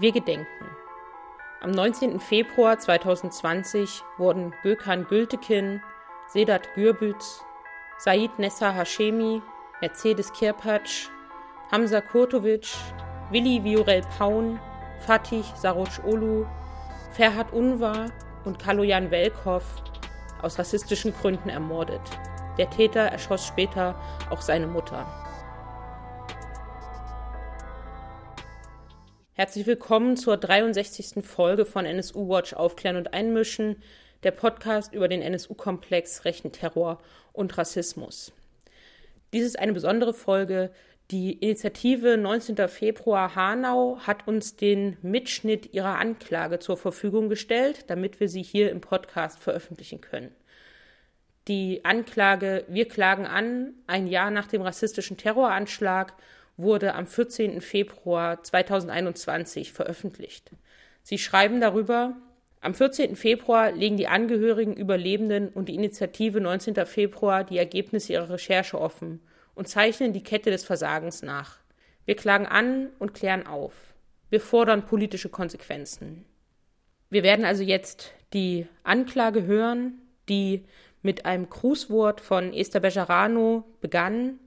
Wir gedenken. Am 19. Februar 2020 wurden Gökhan Gültekin, Sedat Gürbüz, Said Nessa Hashemi, Mercedes Kirpatsch, Hamza Kurtovic, Willi Viorel Paun, Fatih Saroc Olu, Ferhat Unvar und Kaloyan Welkow aus rassistischen Gründen ermordet. Der Täter erschoss später auch seine Mutter. Herzlich willkommen zur 63. Folge von NSU Watch Aufklären und Einmischen, der Podcast über den NSU-Komplex, rechten Terror und Rassismus. Dies ist eine besondere Folge. Die Initiative 19. Februar Hanau hat uns den Mitschnitt ihrer Anklage zur Verfügung gestellt, damit wir sie hier im Podcast veröffentlichen können. Die Anklage Wir klagen an, ein Jahr nach dem rassistischen Terroranschlag wurde am 14. Februar 2021 veröffentlicht. Sie schreiben darüber, am 14. Februar legen die Angehörigen, Überlebenden und die Initiative 19. Februar die Ergebnisse ihrer Recherche offen und zeichnen die Kette des Versagens nach. Wir klagen an und klären auf. Wir fordern politische Konsequenzen. Wir werden also jetzt die Anklage hören, die mit einem Grußwort von Esther Bejarano begann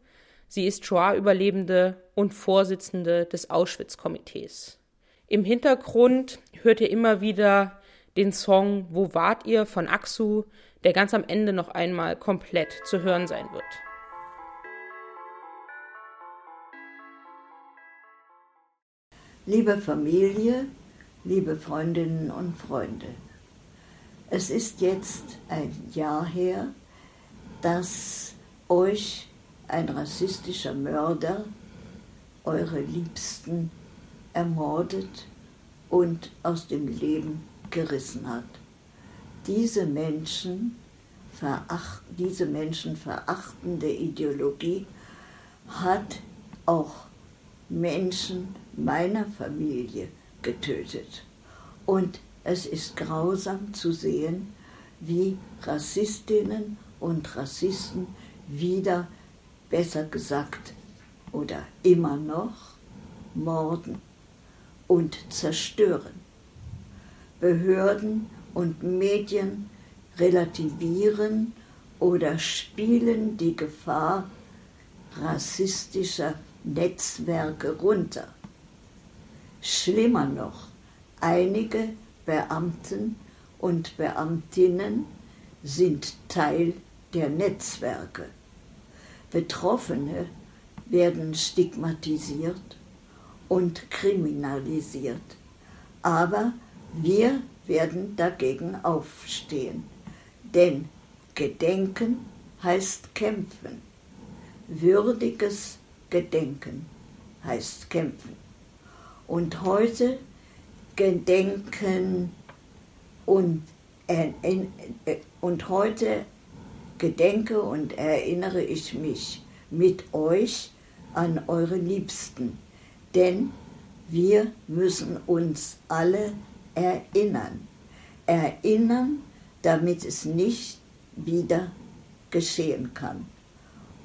Sie ist Shoah-Überlebende und Vorsitzende des Auschwitz-Komitees. Im Hintergrund hört ihr immer wieder den Song Wo wart ihr von Aksu, der ganz am Ende noch einmal komplett zu hören sein wird. Liebe Familie, liebe Freundinnen und Freunde, es ist jetzt ein Jahr her, dass euch ein rassistischer Mörder eure Liebsten ermordet und aus dem Leben gerissen hat. Diese Menschen, veracht, diese Menschen verachtende Ideologie hat auch Menschen meiner Familie getötet. Und es ist grausam zu sehen, wie Rassistinnen und Rassisten wieder besser gesagt oder immer noch, morden und zerstören. Behörden und Medien relativieren oder spielen die Gefahr rassistischer Netzwerke runter. Schlimmer noch, einige Beamten und Beamtinnen sind Teil der Netzwerke. Betroffene werden stigmatisiert und kriminalisiert. Aber wir werden dagegen aufstehen. Denn Gedenken heißt kämpfen. Würdiges Gedenken heißt kämpfen. Und heute gedenken und, äh, äh, und heute gedenke und erinnere ich mich mit euch an eure Liebsten, denn wir müssen uns alle erinnern. Erinnern, damit es nicht wieder geschehen kann.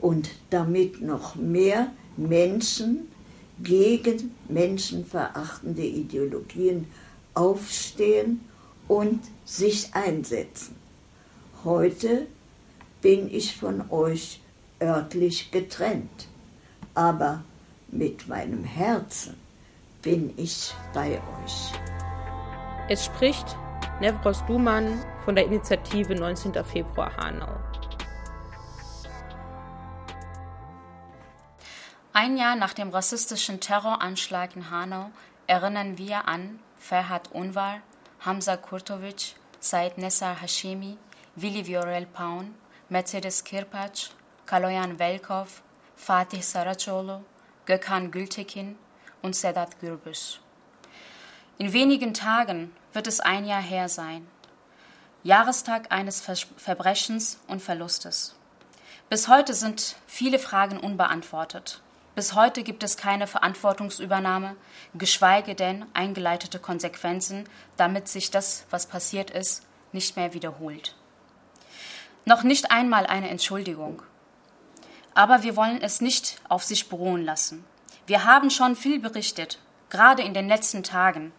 Und damit noch mehr Menschen gegen menschenverachtende Ideologien aufstehen und sich einsetzen. Heute bin ich von euch örtlich getrennt, aber mit meinem Herzen bin ich bei euch. Es spricht Nevros Duman von der Initiative 19. Februar Hanau. Ein Jahr nach dem rassistischen Terroranschlag in Hanau erinnern wir an Ferhat Unvar, Hamza Kurtovic, Said Nessar Hashemi, Willi Viorel Paun, Mercedes Kirpac, Kaloyan Velkov, Fatih Saracolu, Gökhan Gültekin und Sedat Gürbüz. In wenigen Tagen wird es ein Jahr her sein. Jahrestag eines Verbrechens und Verlustes. Bis heute sind viele Fragen unbeantwortet. Bis heute gibt es keine Verantwortungsübernahme, geschweige denn eingeleitete Konsequenzen, damit sich das, was passiert ist, nicht mehr wiederholt. Noch nicht einmal eine Entschuldigung. Aber wir wollen es nicht auf sich beruhen lassen. Wir haben schon viel berichtet, gerade in den letzten Tagen.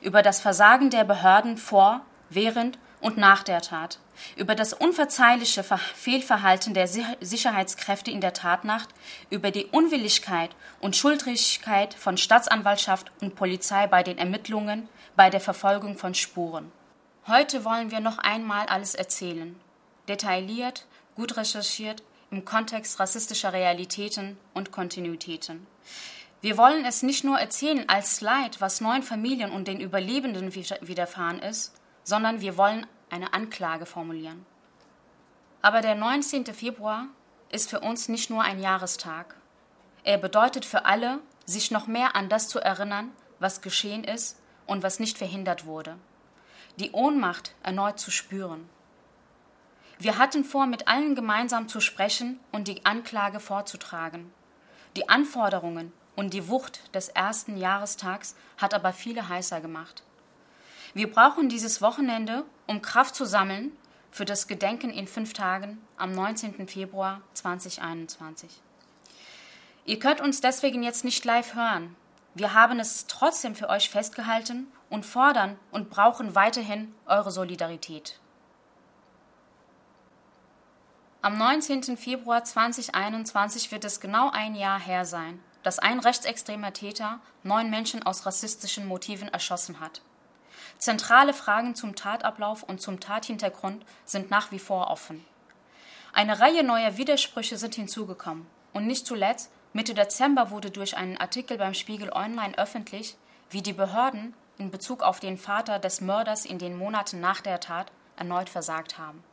über das Versagen der Behörden vor, während und nach der Tat, über das unverzeihliche Fehlverhalten der Sicherheitskräfte in der Tatnacht, über die Unwilligkeit und Schuldrigkeit von Staatsanwaltschaft und Polizei bei den Ermittlungen, bei der Verfolgung von Spuren. Heute wollen wir noch einmal alles erzählen, detailliert, gut recherchiert, im Kontext rassistischer Realitäten und Kontinuitäten. Wir wollen es nicht nur erzählen als Leid, was neun Familien und den Überlebenden widerfahren ist, sondern wir wollen eine Anklage formulieren. Aber der 19. Februar ist für uns nicht nur ein Jahrestag. Er bedeutet für alle, sich noch mehr an das zu erinnern, was geschehen ist und was nicht verhindert wurde. Die Ohnmacht erneut zu spüren. Wir hatten vor, mit allen gemeinsam zu sprechen und die Anklage vorzutragen. Die Anforderungen und die Wucht des ersten Jahrestags hat aber viele heißer gemacht. Wir brauchen dieses Wochenende, um Kraft zu sammeln für das Gedenken in fünf Tagen am 19. Februar 2021. Ihr könnt uns deswegen jetzt nicht live hören. Wir haben es trotzdem für euch festgehalten und fordern und brauchen weiterhin eure Solidarität. Am 19. Februar 2021 wird es genau ein Jahr her sein, dass ein rechtsextremer Täter neun Menschen aus rassistischen Motiven erschossen hat. Zentrale Fragen zum Tatablauf und zum Tathintergrund sind nach wie vor offen. Eine Reihe neuer Widersprüche sind hinzugekommen. Und nicht zuletzt, Mitte Dezember wurde durch einen Artikel beim Spiegel Online öffentlich, wie die Behörden in Bezug auf den Vater des Mörders in den Monaten nach der Tat erneut versagt haben.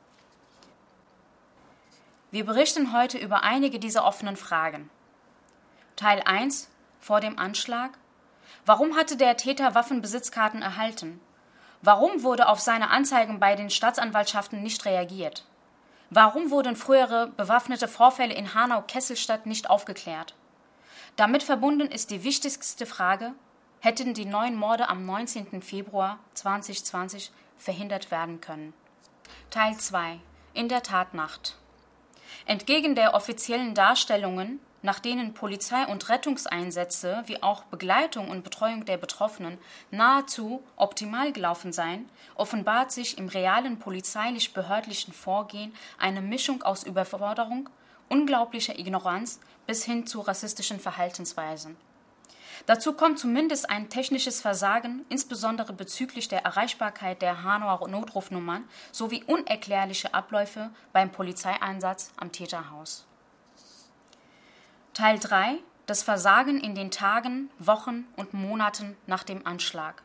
Wir berichten heute über einige dieser offenen Fragen. Teil 1 vor dem Anschlag. Warum hatte der Täter Waffenbesitzkarten erhalten? Warum wurde auf seine Anzeigen bei den Staatsanwaltschaften nicht reagiert? Warum wurden frühere bewaffnete Vorfälle in Hanau-Kesselstadt nicht aufgeklärt? Damit verbunden ist die wichtigste Frage, hätten die neun Morde am 19. Februar 2020 verhindert werden können? Teil 2 In der Tatnacht Entgegen der offiziellen Darstellungen, nach denen Polizei- und Rettungseinsätze wie auch Begleitung und Betreuung der Betroffenen nahezu optimal gelaufen seien, offenbart sich im realen polizeilich-behördlichen Vorgehen eine Mischung aus Überforderung, unglaublicher Ignoranz bis hin zu rassistischen Verhaltensweisen. Dazu kommt zumindest ein technisches Versagen, insbesondere bezüglich der Erreichbarkeit der Hanauer Notrufnummern sowie unerklärliche Abläufe beim Polizeieinsatz am Täterhaus. Teil 3 Das Versagen in den Tagen, Wochen und Monaten nach dem Anschlag.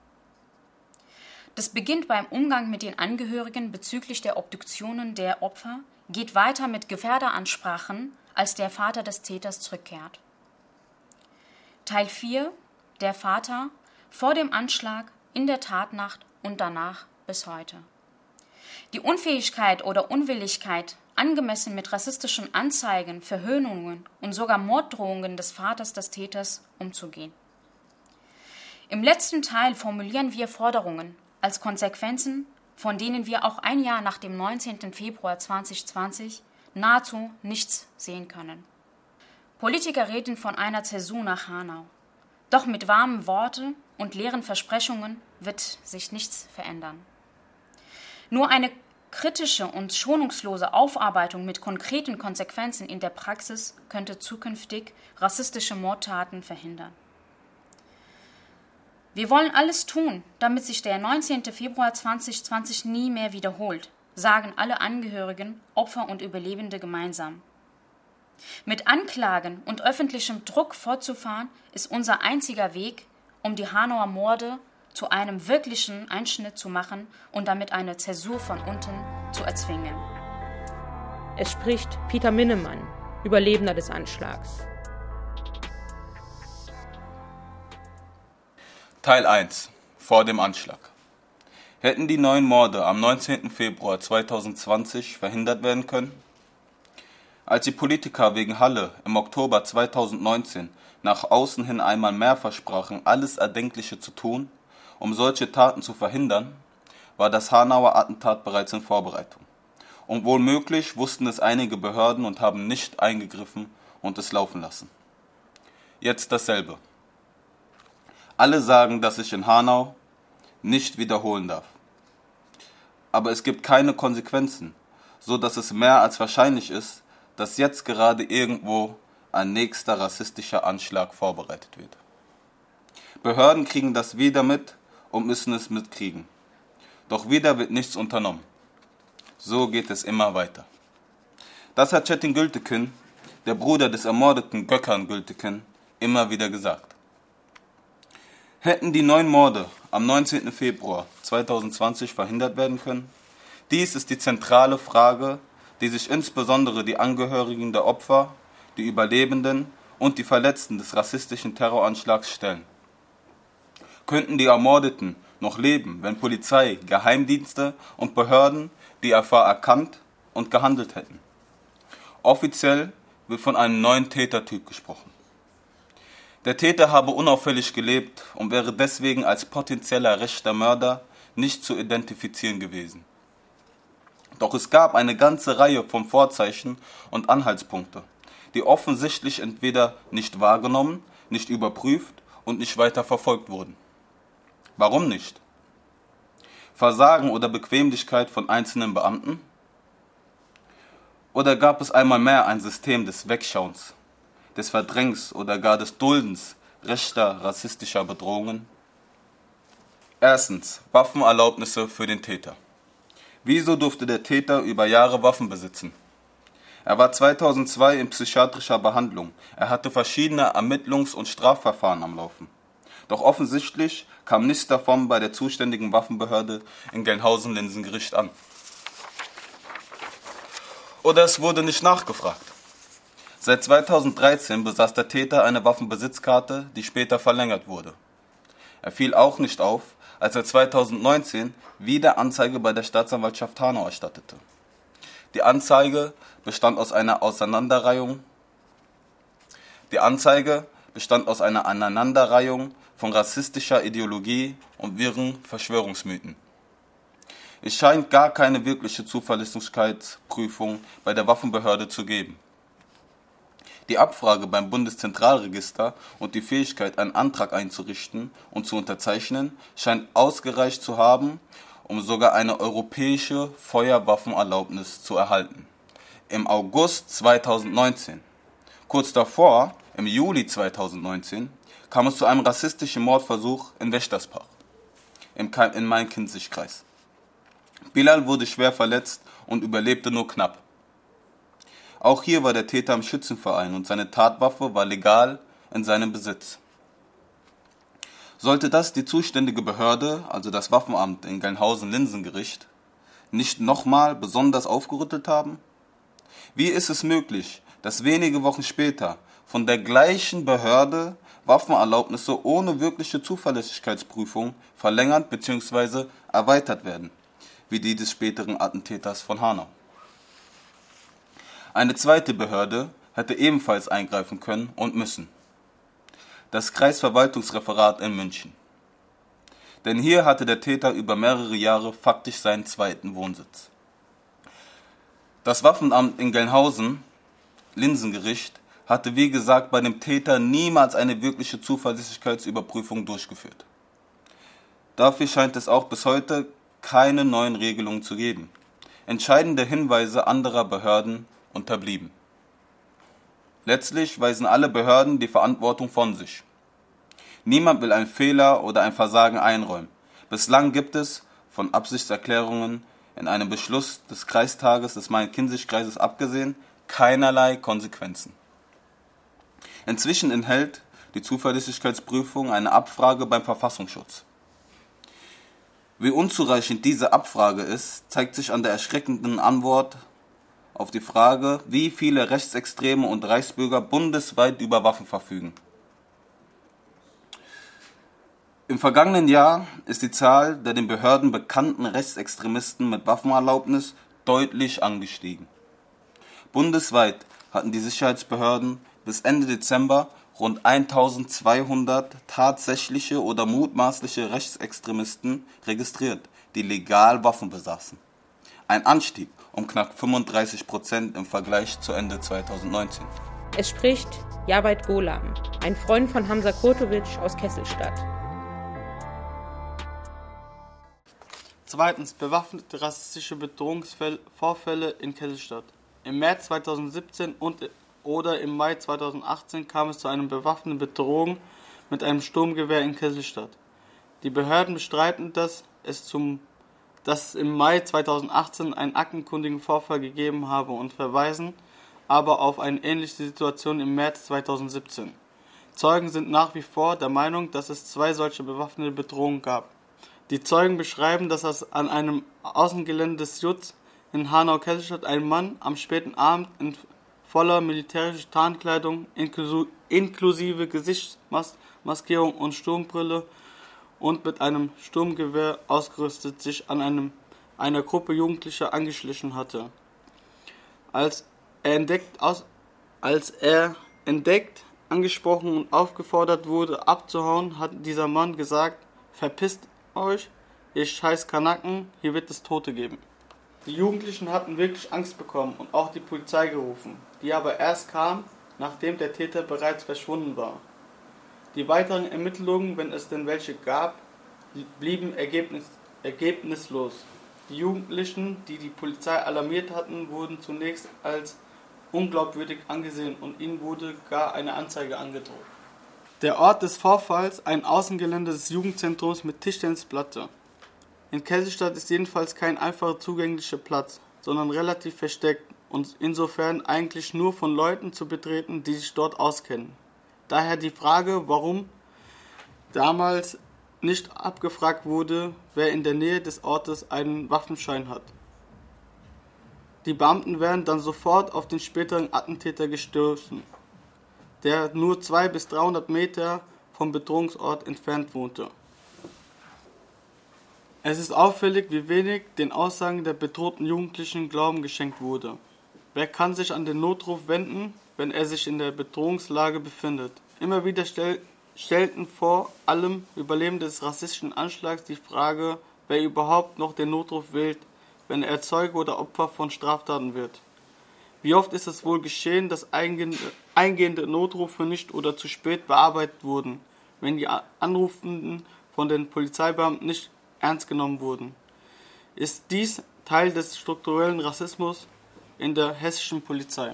Das beginnt beim Umgang mit den Angehörigen bezüglich der Obduktionen der Opfer, geht weiter mit Gefährderansprachen, als der Vater des Täters zurückkehrt. Teil 4 Der Vater vor dem Anschlag, in der Tatnacht und danach bis heute. Die Unfähigkeit oder Unwilligkeit, angemessen mit rassistischen Anzeigen, Verhöhnungen und sogar Morddrohungen des Vaters des Täters umzugehen. Im letzten Teil formulieren wir Forderungen als Konsequenzen, von denen wir auch ein Jahr nach dem 19. Februar 2020 nahezu nichts sehen können. Politiker reden von einer Zäsur nach Hanau. Doch mit warmen Worten und leeren Versprechungen wird sich nichts verändern. Nur eine kritische und schonungslose Aufarbeitung mit konkreten Konsequenzen in der Praxis könnte zukünftig rassistische Mordtaten verhindern. Wir wollen alles tun, damit sich der 19. Februar 2020 nie mehr wiederholt, sagen alle Angehörigen, Opfer und Überlebende gemeinsam. Mit Anklagen und öffentlichem Druck fortzufahren, ist unser einziger Weg, um die Hanauer Morde zu einem wirklichen Einschnitt zu machen und damit eine Zäsur von unten zu erzwingen. Es spricht Peter Minnemann, Überlebender des Anschlags. Teil 1 Vor dem Anschlag Hätten die neun Morde am 19. Februar 2020 verhindert werden können? Als die Politiker wegen Halle im Oktober 2019 nach außen hin einmal mehr versprachen, alles Erdenkliche zu tun, um solche Taten zu verhindern, war das Hanauer Attentat bereits in Vorbereitung. Und womöglich wussten es einige Behörden und haben nicht eingegriffen und es laufen lassen. Jetzt dasselbe. Alle sagen, dass sich in Hanau nicht wiederholen darf. Aber es gibt keine Konsequenzen, so dass es mehr als wahrscheinlich ist, dass jetzt gerade irgendwo ein nächster rassistischer Anschlag vorbereitet wird. Behörden kriegen das wieder mit und müssen es mitkriegen. Doch wieder wird nichts unternommen. So geht es immer weiter. Das hat Çetin Gültekin, der Bruder des ermordeten Gökhan Gültekin, immer wieder gesagt. Hätten die neun Morde am 19. Februar 2020 verhindert werden können? Dies ist die zentrale Frage, die sich insbesondere die Angehörigen der Opfer, die Überlebenden und die Verletzten des rassistischen Terroranschlags stellen. Könnten die Ermordeten noch leben, wenn Polizei, Geheimdienste und Behörden die Erfahrung erkannt und gehandelt hätten? Offiziell wird von einem neuen Tätertyp gesprochen. Der Täter habe unauffällig gelebt und wäre deswegen als potenzieller rechter Mörder nicht zu identifizieren gewesen. Doch es gab eine ganze Reihe von Vorzeichen und Anhaltspunkte, die offensichtlich entweder nicht wahrgenommen, nicht überprüft und nicht weiter verfolgt wurden. Warum nicht? Versagen oder Bequemlichkeit von einzelnen Beamten? Oder gab es einmal mehr ein System des Wegschauens, des Verdrängens oder gar des Duldens rechter rassistischer Bedrohungen? Erstens Waffenerlaubnisse für den Täter. Wieso durfte der Täter über Jahre Waffen besitzen? Er war 2002 in psychiatrischer Behandlung. Er hatte verschiedene Ermittlungs- und Strafverfahren am Laufen. Doch offensichtlich kam nichts davon bei der zuständigen Waffenbehörde in Gelnhausen-Linsengericht an. Oder es wurde nicht nachgefragt. Seit 2013 besaß der Täter eine Waffenbesitzkarte, die später verlängert wurde. Er fiel auch nicht auf, als er 2019 wieder Anzeige bei der Staatsanwaltschaft Hanau erstattete. Die Anzeige bestand aus einer Auseinanderreihung. Die Anzeige bestand aus einer Aneinanderreihung von rassistischer Ideologie und wirren Verschwörungsmythen. Es scheint gar keine wirkliche Zuverlässigkeitsprüfung bei der Waffenbehörde zu geben. Die Abfrage beim Bundeszentralregister und die Fähigkeit, einen Antrag einzurichten und zu unterzeichnen, scheint ausgereicht zu haben, um sogar eine europäische Feuerwaffenerlaubnis zu erhalten. Im August 2019, kurz davor, im Juli 2019, kam es zu einem rassistischen Mordversuch in Wächtersbach, in Main-Kinzig-Kreis. Bilal wurde schwer verletzt und überlebte nur knapp. Auch hier war der Täter im Schützenverein und seine Tatwaffe war legal in seinem Besitz. Sollte das die zuständige Behörde, also das Waffenamt in Gelnhausen-Linsengericht, nicht nochmal besonders aufgerüttelt haben? Wie ist es möglich, dass wenige Wochen später von der gleichen Behörde Waffenerlaubnisse ohne wirkliche Zuverlässigkeitsprüfung verlängert bzw. erweitert werden, wie die des späteren Attentäters von Hanau? Eine zweite Behörde hätte ebenfalls eingreifen können und müssen. Das Kreisverwaltungsreferat in München. Denn hier hatte der Täter über mehrere Jahre faktisch seinen zweiten Wohnsitz. Das Waffenamt in Gelnhausen, Linsengericht, hatte wie gesagt bei dem Täter niemals eine wirkliche Zuverlässigkeitsüberprüfung durchgeführt. Dafür scheint es auch bis heute keine neuen Regelungen zu geben. Entscheidende Hinweise anderer Behörden unterblieben. Letztlich weisen alle Behörden die Verantwortung von sich. Niemand will einen Fehler oder ein Versagen einräumen. Bislang gibt es, von Absichtserklärungen in einem Beschluss des Kreistages des Main-Kinzig-Kreises abgesehen, keinerlei Konsequenzen. Inzwischen enthält die Zuverlässigkeitsprüfung eine Abfrage beim Verfassungsschutz. Wie unzureichend diese Abfrage ist, zeigt sich an der erschreckenden Antwort auf die Frage, wie viele Rechtsextreme und Reichsbürger bundesweit über Waffen verfügen. Im vergangenen Jahr ist die Zahl der den Behörden bekannten Rechtsextremisten mit Waffenerlaubnis deutlich angestiegen. Bundesweit hatten die Sicherheitsbehörden bis Ende Dezember rund 1200 tatsächliche oder mutmaßliche Rechtsextremisten registriert, die legal Waffen besaßen. Ein Anstieg um knapp 35 Prozent im Vergleich zu Ende 2019. Es spricht Jawait Golam, ein Freund von Hamza Kurtovic aus Kesselstadt. Zweitens bewaffnete rassistische Bedrohungsvorfälle in Kesselstadt. Im März 2017 und oder im Mai 2018 kam es zu einer bewaffneten Bedrohung mit einem Sturmgewehr in Kesselstadt. Die Behörden bestreiten, dass es zum dass es im Mai 2018 einen aktenkundigen Vorfall gegeben habe und verweisen aber auf eine ähnliche Situation im März 2017. Zeugen sind nach wie vor der Meinung, dass es zwei solche bewaffnete Bedrohungen gab. Die Zeugen beschreiben, dass es an einem Außengelände des Jutz in Hanau-Kesselstadt ein Mann am späten Abend in voller militärischer Tarnkleidung inklusive Gesichtsmaskierung und Sturmbrille und mit einem Sturmgewehr ausgerüstet sich an einem, einer Gruppe Jugendlicher angeschlichen hatte. Als er entdeckt, aus, als er entdeckt, angesprochen und aufgefordert wurde, abzuhauen, hat dieser Mann gesagt, verpisst euch, ihr scheiß Kanaken, hier wird es Tote geben. Die Jugendlichen hatten wirklich Angst bekommen und auch die Polizei gerufen, die aber erst kam, nachdem der Täter bereits verschwunden war. Die weiteren Ermittlungen, wenn es denn welche gab, blieben ergebnis ergebnislos. Die Jugendlichen, die die Polizei alarmiert hatten, wurden zunächst als unglaubwürdig angesehen und ihnen wurde gar eine Anzeige angedroht. Der Ort des Vorfalls ein Außengelände des Jugendzentrums mit Tischtennisplatte. In Kesselstadt ist jedenfalls kein einfacher zugänglicher Platz, sondern relativ versteckt und insofern eigentlich nur von Leuten zu betreten, die sich dort auskennen. Daher die Frage, warum damals nicht abgefragt wurde, wer in der Nähe des Ortes einen Waffenschein hat. Die Beamten werden dann sofort auf den späteren Attentäter gestoßen, der nur 200 bis 300 Meter vom Bedrohungsort entfernt wohnte. Es ist auffällig, wie wenig den Aussagen der bedrohten Jugendlichen Glauben geschenkt wurde. Wer kann sich an den Notruf wenden, wenn er sich in der Bedrohungslage befindet? Immer wieder stell, stellten vor allem Überlebende des rassistischen Anschlags die Frage, wer überhaupt noch den Notruf wählt, wenn er Zeuge oder Opfer von Straftaten wird. Wie oft ist es wohl geschehen, dass eingehende Notrufe nicht oder zu spät bearbeitet wurden, wenn die Anrufenden von den Polizeibeamten nicht ernst genommen wurden? Ist dies Teil des strukturellen Rassismus in der hessischen Polizei?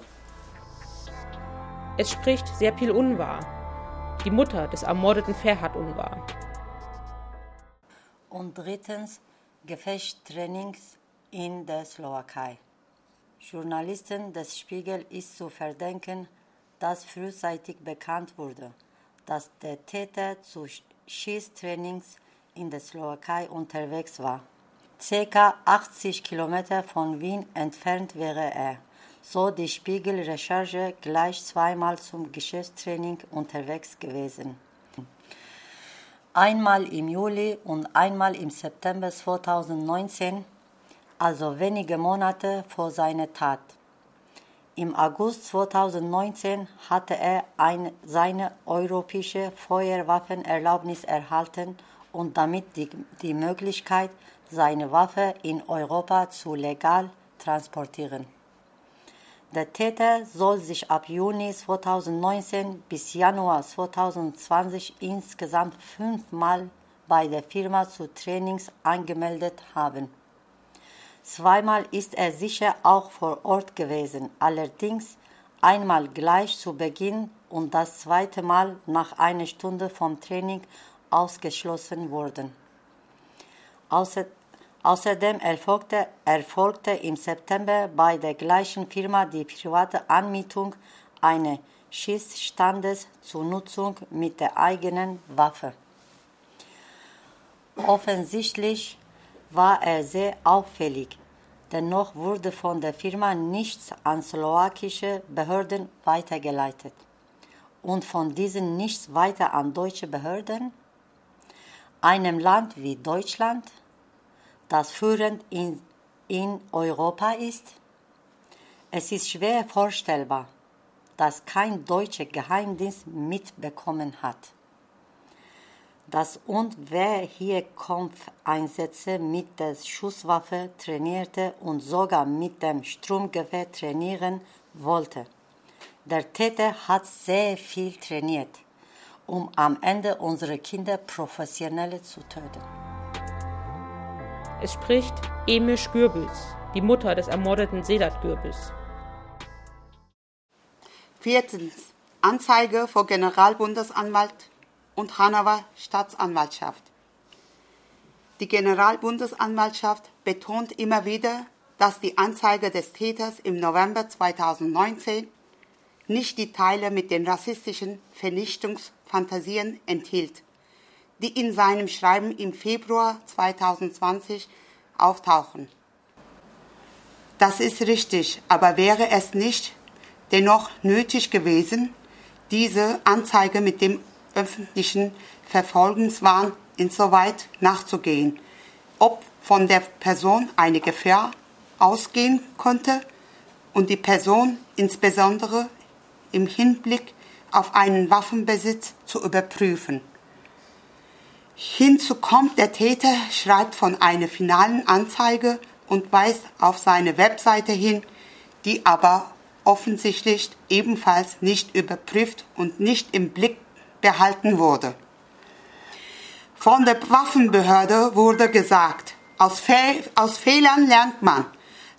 Es spricht sehr viel unwahr. Die Mutter des ermordeten Ferhat unwahr. Und drittens Gefechtstrainings in der Slowakei. Journalisten des Spiegel ist zu verdenken, dass frühzeitig bekannt wurde, dass der Täter zu Schießtrainings in der Slowakei unterwegs war. Circa 80 Kilometer von Wien entfernt wäre er, so die Spiegel-Recherche gleich zweimal zum Geschäftstraining unterwegs gewesen. Einmal im Juli und einmal im September 2019 also wenige Monate vor seiner Tat. Im August 2019 hatte er ein, seine europäische Feuerwaffenerlaubnis erhalten und damit die, die Möglichkeit, seine Waffe in Europa zu legal transportieren. Der Täter soll sich ab Juni 2019 bis Januar 2020 insgesamt fünfmal bei der Firma zu Trainings angemeldet haben. Zweimal ist er sicher auch vor Ort gewesen, allerdings einmal gleich zu Beginn und das zweite Mal nach einer Stunde vom Training ausgeschlossen worden. Außer, außerdem erfolgte, erfolgte im September bei der gleichen Firma die private Anmietung eines Schießstandes zur Nutzung mit der eigenen Waffe. Offensichtlich war er sehr auffällig. Dennoch wurde von der Firma nichts an slowakische Behörden weitergeleitet und von diesen nichts weiter an deutsche Behörden. Einem Land wie Deutschland, das führend in, in Europa ist, es ist schwer vorstellbar, dass kein deutscher Geheimdienst mitbekommen hat dass und wer hier Kampfeinsätze mit der Schusswaffe trainierte und sogar mit dem Stromgewehr trainieren wollte. Der Täter hat sehr viel trainiert, um am Ende unsere Kinder professionell zu töten. Es spricht Emisch Gürbüz, die Mutter des ermordeten Sedat Gürbüz. Viertens. Anzeige vor Generalbundesanwalt und Hanauer Staatsanwaltschaft. Die Generalbundesanwaltschaft betont immer wieder, dass die Anzeige des Täters im November 2019 nicht die Teile mit den rassistischen Vernichtungsfantasien enthielt, die in seinem Schreiben im Februar 2020 auftauchen. Das ist richtig, aber wäre es nicht dennoch nötig gewesen, diese Anzeige mit dem öffentlichen Verfolgungswahn insoweit nachzugehen, ob von der Person eine Gefahr ausgehen konnte und die Person insbesondere im Hinblick auf einen Waffenbesitz zu überprüfen. Hinzu kommt, der Täter schreibt von einer finalen Anzeige und weist auf seine Webseite hin, die aber offensichtlich ebenfalls nicht überprüft und nicht im Blick behalten wurde. Von der Waffenbehörde wurde gesagt, aus, Fe aus Fehlern lernt man.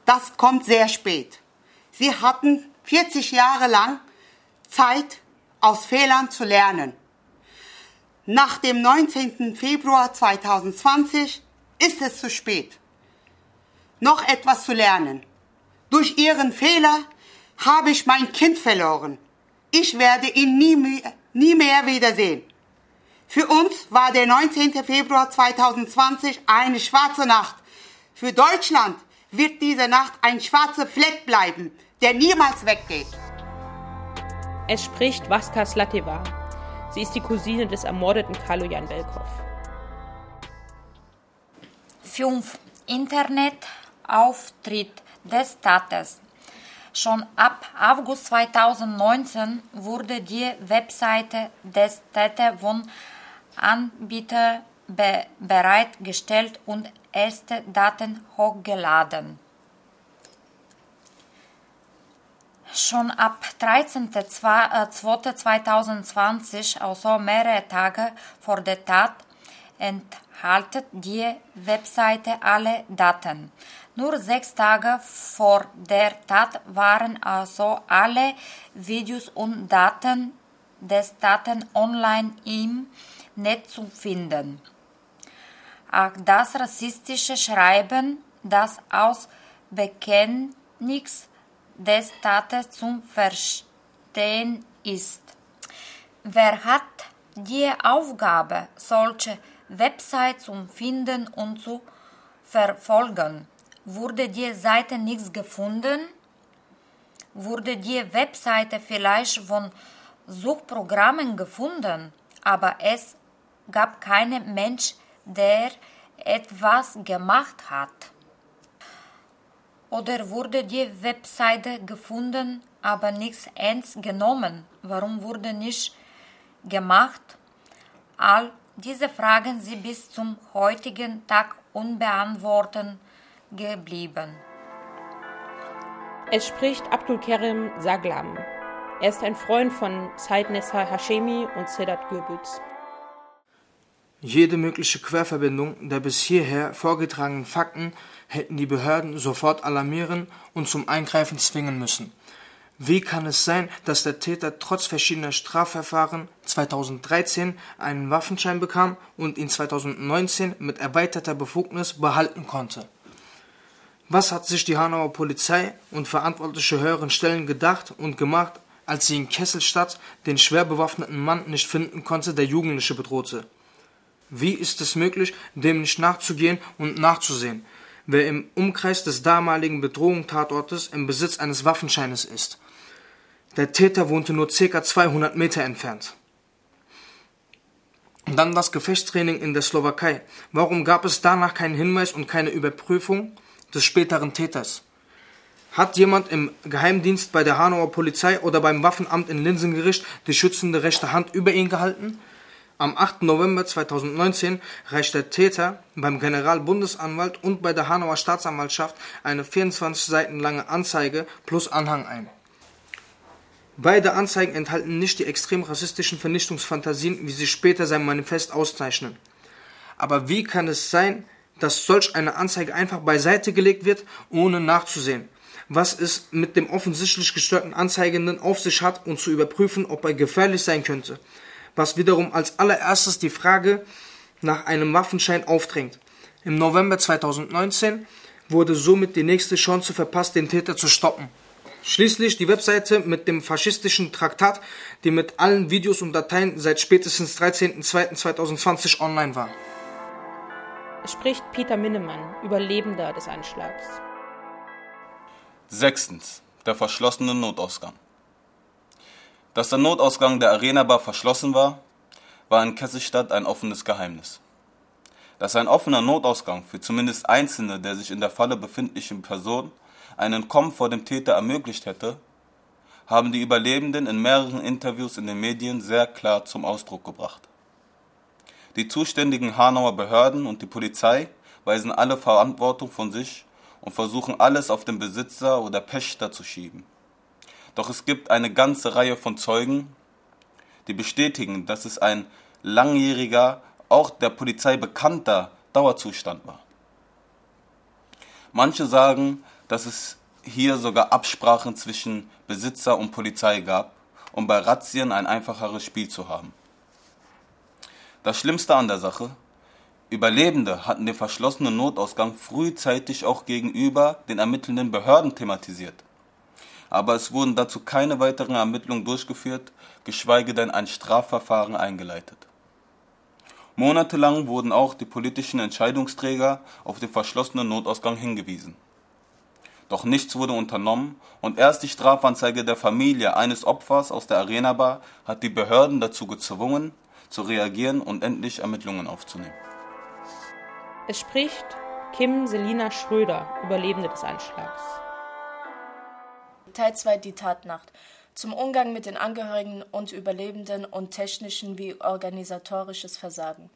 Das kommt sehr spät. Sie hatten 40 Jahre lang Zeit, aus Fehlern zu lernen. Nach dem 19. Februar 2020 ist es zu spät, noch etwas zu lernen. Durch Ihren Fehler habe ich mein Kind verloren. Ich werde ihn nie, nie mehr wiedersehen. Für uns war der 19. Februar 2020 eine schwarze Nacht. Für Deutschland wird diese Nacht ein schwarzer Fleck bleiben, der niemals weggeht. Es spricht Vaska Slateva. Sie ist die Cousine des ermordeten Kaloyan Belkov. 5. Internetauftritt des Staates. Schon ab August 2019 wurde die Webseite des Täterwohnanbieters be bereitgestellt und erste Daten hochgeladen. Schon ab 13.02.2020, also mehrere Tage vor der Tat, enthalten die Webseite alle Daten. Nur sechs Tage vor der Tat waren also alle Videos und Daten des Daten online im Netz zu finden. Auch das rassistische Schreiben, das aus Bekenntnis des Staates zum Verstehen ist. Wer hat die Aufgabe, solche Websites zu finden und zu verfolgen? Wurde die Seite nichts gefunden? Wurde die Webseite vielleicht von Suchprogrammen gefunden, aber es gab keinen Mensch, der etwas gemacht hat? Oder wurde die Webseite gefunden, aber nichts ernst genommen? Warum wurde nicht gemacht? All diese Fragen sind bis zum heutigen Tag unbeantwortet geblieben. Es spricht Abdul Kerim Saglam. Er ist ein Freund von Said Nessar Hashemi und Sedat Gürbüz. Jede mögliche Querverbindung der bis hierher vorgetragenen Fakten hätten die Behörden sofort alarmieren und zum Eingreifen zwingen müssen. Wie kann es sein, dass der Täter trotz verschiedener Strafverfahren 2013 einen Waffenschein bekam und ihn 2019 mit erweiterter Befugnis behalten konnte? Was hat sich die Hanauer Polizei und verantwortliche höheren Stellen gedacht und gemacht, als sie in Kesselstadt den schwer bewaffneten Mann nicht finden konnte, der Jugendliche bedrohte? Wie ist es möglich, dem nicht nachzugehen und nachzusehen, wer im Umkreis des damaligen Bedrohungstatortes im Besitz eines Waffenscheines ist? Der Täter wohnte nur ca. 200 Meter entfernt. Dann das Gefechtstraining in der Slowakei. Warum gab es danach keinen Hinweis und keine Überprüfung des späteren Täters? Hat jemand im Geheimdienst bei der Hanauer Polizei oder beim Waffenamt in Linsengericht die schützende rechte Hand über ihn gehalten? Am 8. November 2019 reicht der Täter beim Generalbundesanwalt und bei der Hanauer Staatsanwaltschaft eine 24 Seiten lange Anzeige plus Anhang ein. Beide Anzeigen enthalten nicht die extrem rassistischen Vernichtungsfantasien, wie sie später sein Manifest auszeichnen. Aber wie kann es sein, dass solch eine Anzeige einfach beiseite gelegt wird, ohne nachzusehen, was es mit dem offensichtlich gestörten Anzeigenden auf sich hat und zu überprüfen, ob er gefährlich sein könnte, was wiederum als allererstes die Frage nach einem Waffenschein aufdrängt. Im November 2019 wurde somit die nächste Chance verpasst, den Täter zu stoppen. Schließlich die Webseite mit dem faschistischen Traktat, die mit allen Videos und Dateien seit spätestens 13.02.2020 online war. Es spricht Peter Minnemann, Überlebender des Anschlags. Sechstens. Der verschlossene Notausgang. Dass der Notausgang der Arena Bar verschlossen war, war in Kesselstadt ein offenes Geheimnis. Dass ein offener Notausgang für zumindest einzelne der sich in der Falle befindlichen Personen ein Entkommen vor dem Täter ermöglicht hätte, haben die Überlebenden in mehreren Interviews in den Medien sehr klar zum Ausdruck gebracht. Die zuständigen Hanauer Behörden und die Polizei weisen alle Verantwortung von sich und versuchen alles auf den Besitzer oder Pächter zu schieben. Doch es gibt eine ganze Reihe von Zeugen, die bestätigen, dass es ein langjähriger, auch der Polizei bekannter Dauerzustand war. Manche sagen, dass es hier sogar Absprachen zwischen Besitzer und Polizei gab, um bei Razzien ein einfacheres Spiel zu haben. Das Schlimmste an der Sache, Überlebende hatten den verschlossenen Notausgang frühzeitig auch gegenüber den ermittelnden Behörden thematisiert. Aber es wurden dazu keine weiteren Ermittlungen durchgeführt, geschweige denn ein Strafverfahren eingeleitet. Monatelang wurden auch die politischen Entscheidungsträger auf den verschlossenen Notausgang hingewiesen. Doch nichts wurde unternommen und erst die Strafanzeige der Familie eines Opfers aus der Arena Bar hat die Behörden dazu gezwungen, zu reagieren und endlich Ermittlungen aufzunehmen. Es spricht Kim Selina Schröder, Überlebende des Anschlags. Teil 2 Die Tatnacht. Zum Umgang mit den Angehörigen und Überlebenden und technischen wie organisatorisches Versagen.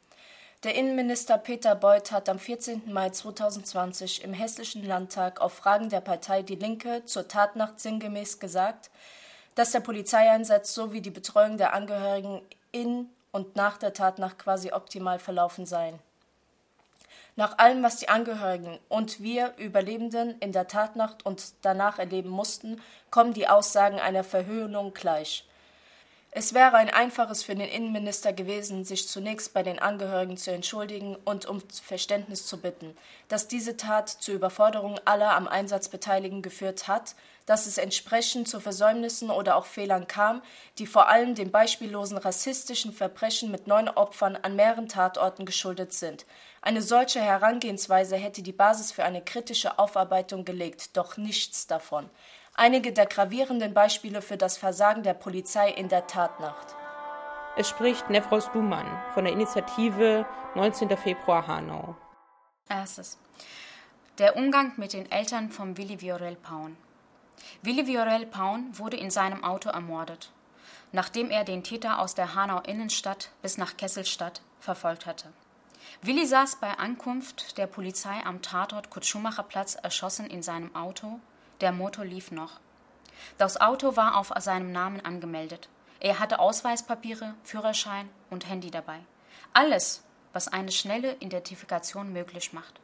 Der Innenminister Peter Beuth hat am 14. Mai 2020 im Hessischen Landtag auf Fragen der Partei Die Linke zur Tatnacht sinngemäß gesagt, dass der Polizeieinsatz sowie die Betreuung der Angehörigen in und nach der Tatnacht quasi optimal verlaufen seien. Nach allem, was die Angehörigen und wir Überlebenden in der Tatnacht und danach erleben mussten, kommen die Aussagen einer Verhöhnung gleich. Es wäre ein einfaches für den Innenminister gewesen, sich zunächst bei den Angehörigen zu entschuldigen und um Verständnis zu bitten, dass diese Tat zur Überforderung aller am Einsatz Beteiligten geführt hat, dass es entsprechend zu Versäumnissen oder auch Fehlern kam, die vor allem dem beispiellosen rassistischen Verbrechen mit neun Opfern an mehreren Tatorten geschuldet sind. Eine solche Herangehensweise hätte die Basis für eine kritische Aufarbeitung gelegt, doch nichts davon einige der gravierenden Beispiele für das Versagen der Polizei in der Tatnacht. Es spricht Nevros Duman von der Initiative 19. Februar Hanau. Erstes. Der Umgang mit den Eltern von Willi Viorel Paun. Willi Viorel Paun wurde in seinem Auto ermordet, nachdem er den Täter aus der Hanau Innenstadt bis nach Kesselstadt verfolgt hatte. Willi saß bei Ankunft der Polizei am Tatort Kurt-Schumacher-Platz erschossen in seinem Auto der Motor lief noch. Das Auto war auf seinem Namen angemeldet. Er hatte Ausweispapiere, Führerschein und Handy dabei. Alles, was eine schnelle Identifikation möglich macht.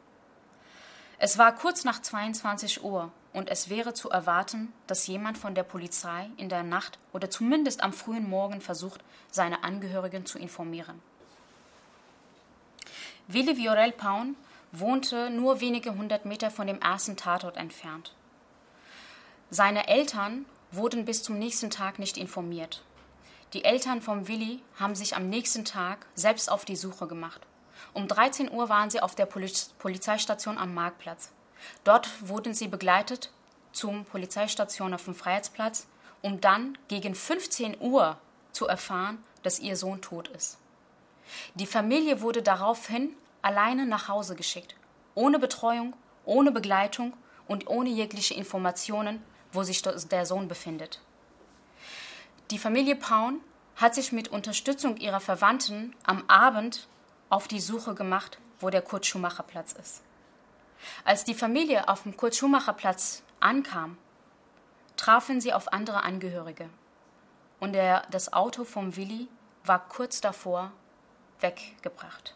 Es war kurz nach 22 Uhr und es wäre zu erwarten, dass jemand von der Polizei in der Nacht oder zumindest am frühen Morgen versucht, seine Angehörigen zu informieren. Willi Viorel Paun wohnte nur wenige hundert Meter von dem ersten Tatort entfernt. Seine Eltern wurden bis zum nächsten Tag nicht informiert. Die Eltern von Willi haben sich am nächsten Tag selbst auf die Suche gemacht. Um 13 Uhr waren sie auf der Polizeistation am Marktplatz. Dort wurden sie begleitet zum Polizeistation auf dem Freiheitsplatz, um dann gegen 15 Uhr zu erfahren, dass ihr Sohn tot ist. Die Familie wurde daraufhin alleine nach Hause geschickt, ohne Betreuung, ohne Begleitung und ohne jegliche Informationen, wo sich der Sohn befindet. Die Familie Paun hat sich mit Unterstützung ihrer Verwandten am Abend auf die Suche gemacht, wo der Kurt-Schumacher-Platz ist. Als die Familie auf dem Kurt-Schumacher-Platz ankam, trafen sie auf andere Angehörige. Und der, das Auto vom Willi war kurz davor weggebracht.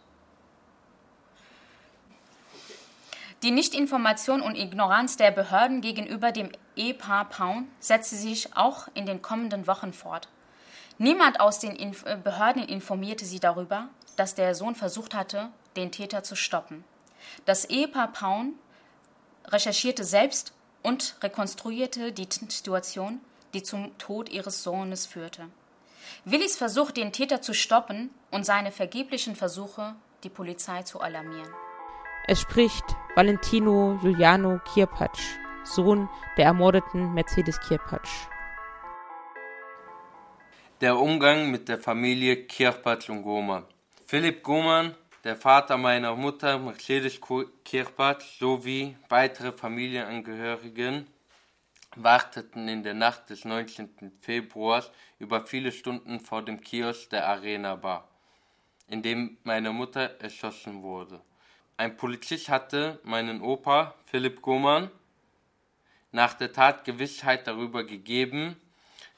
Die Nichtinformation und Ignoranz der Behörden gegenüber dem Ehepaar Paun setzte sich auch in den kommenden Wochen fort. Niemand aus den Behörden informierte sie darüber, dass der Sohn versucht hatte, den Täter zu stoppen. Das Ehepaar Paun recherchierte selbst und rekonstruierte die Situation, die zum Tod ihres Sohnes führte. Willis Versuch, den Täter zu stoppen und seine vergeblichen Versuche, die Polizei zu alarmieren. Es spricht Valentino Giuliano Kirpatsch, Sohn der ermordeten Mercedes Kirpatsch. Der Umgang mit der Familie Kirpatsch und Goman. Philipp Goman, der Vater meiner Mutter Mercedes Kirpatsch sowie weitere Familienangehörigen warteten in der Nacht des 19. Februars über viele Stunden vor dem Kiosk der Arena Bar, in dem meine Mutter erschossen wurde. Ein Polizist hatte meinen Opa Philipp Goman nach der Tat Gewissheit darüber gegeben,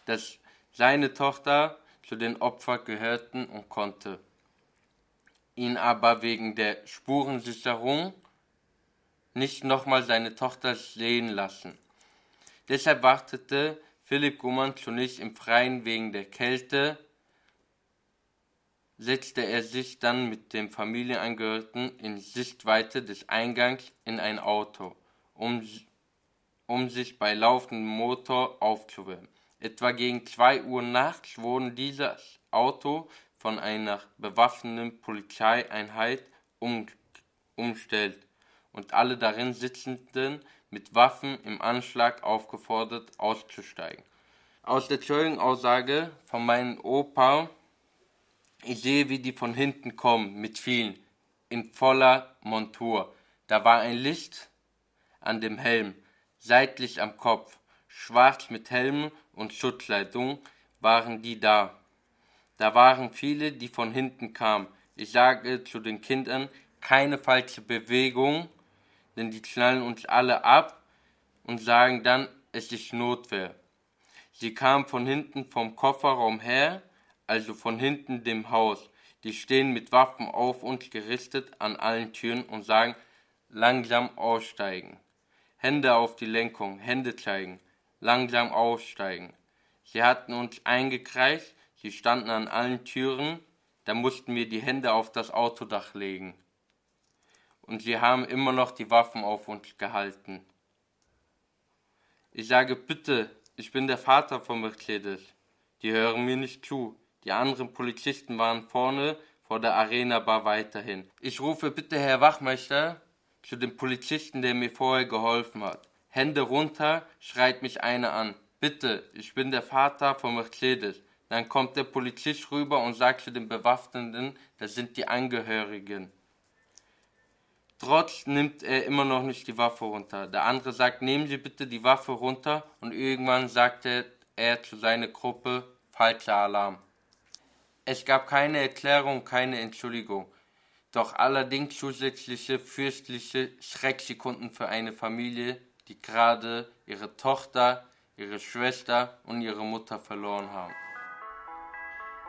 dass seine Tochter zu den Opfern gehörten und konnte ihn aber wegen der Spurensicherung nicht nochmal seine Tochter sehen lassen. Deshalb wartete Philipp Gumann zunächst im Freien wegen der Kälte setzte er sich dann mit dem Familienangehörigen in Sichtweite des Eingangs in ein Auto, um, um sich bei laufendem Motor aufzuwärmen. Etwa gegen zwei Uhr nachts wurde dieses Auto von einer bewaffneten Polizeieinheit um, umstellt und alle darin Sitzenden mit Waffen im Anschlag aufgefordert auszusteigen. Aus der Zeugenaussage von meinem Opa ich sehe, wie die von hinten kommen, mit vielen, in voller Montur. Da war ein Licht an dem Helm, seitlich am Kopf, schwarz mit Helm und Schutzkleidung waren die da. Da waren viele, die von hinten kamen. Ich sage zu den Kindern, keine falsche Bewegung, denn die knallen uns alle ab und sagen dann, es ist Notwehr. Sie kamen von hinten vom Kofferraum her, also von hinten dem Haus. Die stehen mit Waffen auf uns gerichtet an allen Türen und sagen, langsam aussteigen. Hände auf die Lenkung, Hände zeigen, langsam aussteigen. Sie hatten uns eingekreist, sie standen an allen Türen, da mussten wir die Hände auf das Autodach legen. Und sie haben immer noch die Waffen auf uns gehalten. Ich sage bitte, ich bin der Vater von Mercedes. Die hören mir nicht zu. Die anderen Polizisten waren vorne vor der Arena Bar weiterhin. Ich rufe bitte Herr Wachmeister zu dem Polizisten, der mir vorher geholfen hat. Hände runter, schreit mich einer an. Bitte, ich bin der Vater von Mercedes. Dann kommt der Polizist rüber und sagt zu den Bewaffneten, das sind die Angehörigen. Trotz nimmt er immer noch nicht die Waffe runter. Der andere sagt, nehmen Sie bitte die Waffe runter und irgendwann sagte er zu seiner Gruppe, falscher Alarm. Es gab keine Erklärung, keine Entschuldigung, doch allerdings zusätzliche fürstliche Schrecksekunden für eine Familie, die gerade ihre Tochter, ihre Schwester und ihre Mutter verloren haben.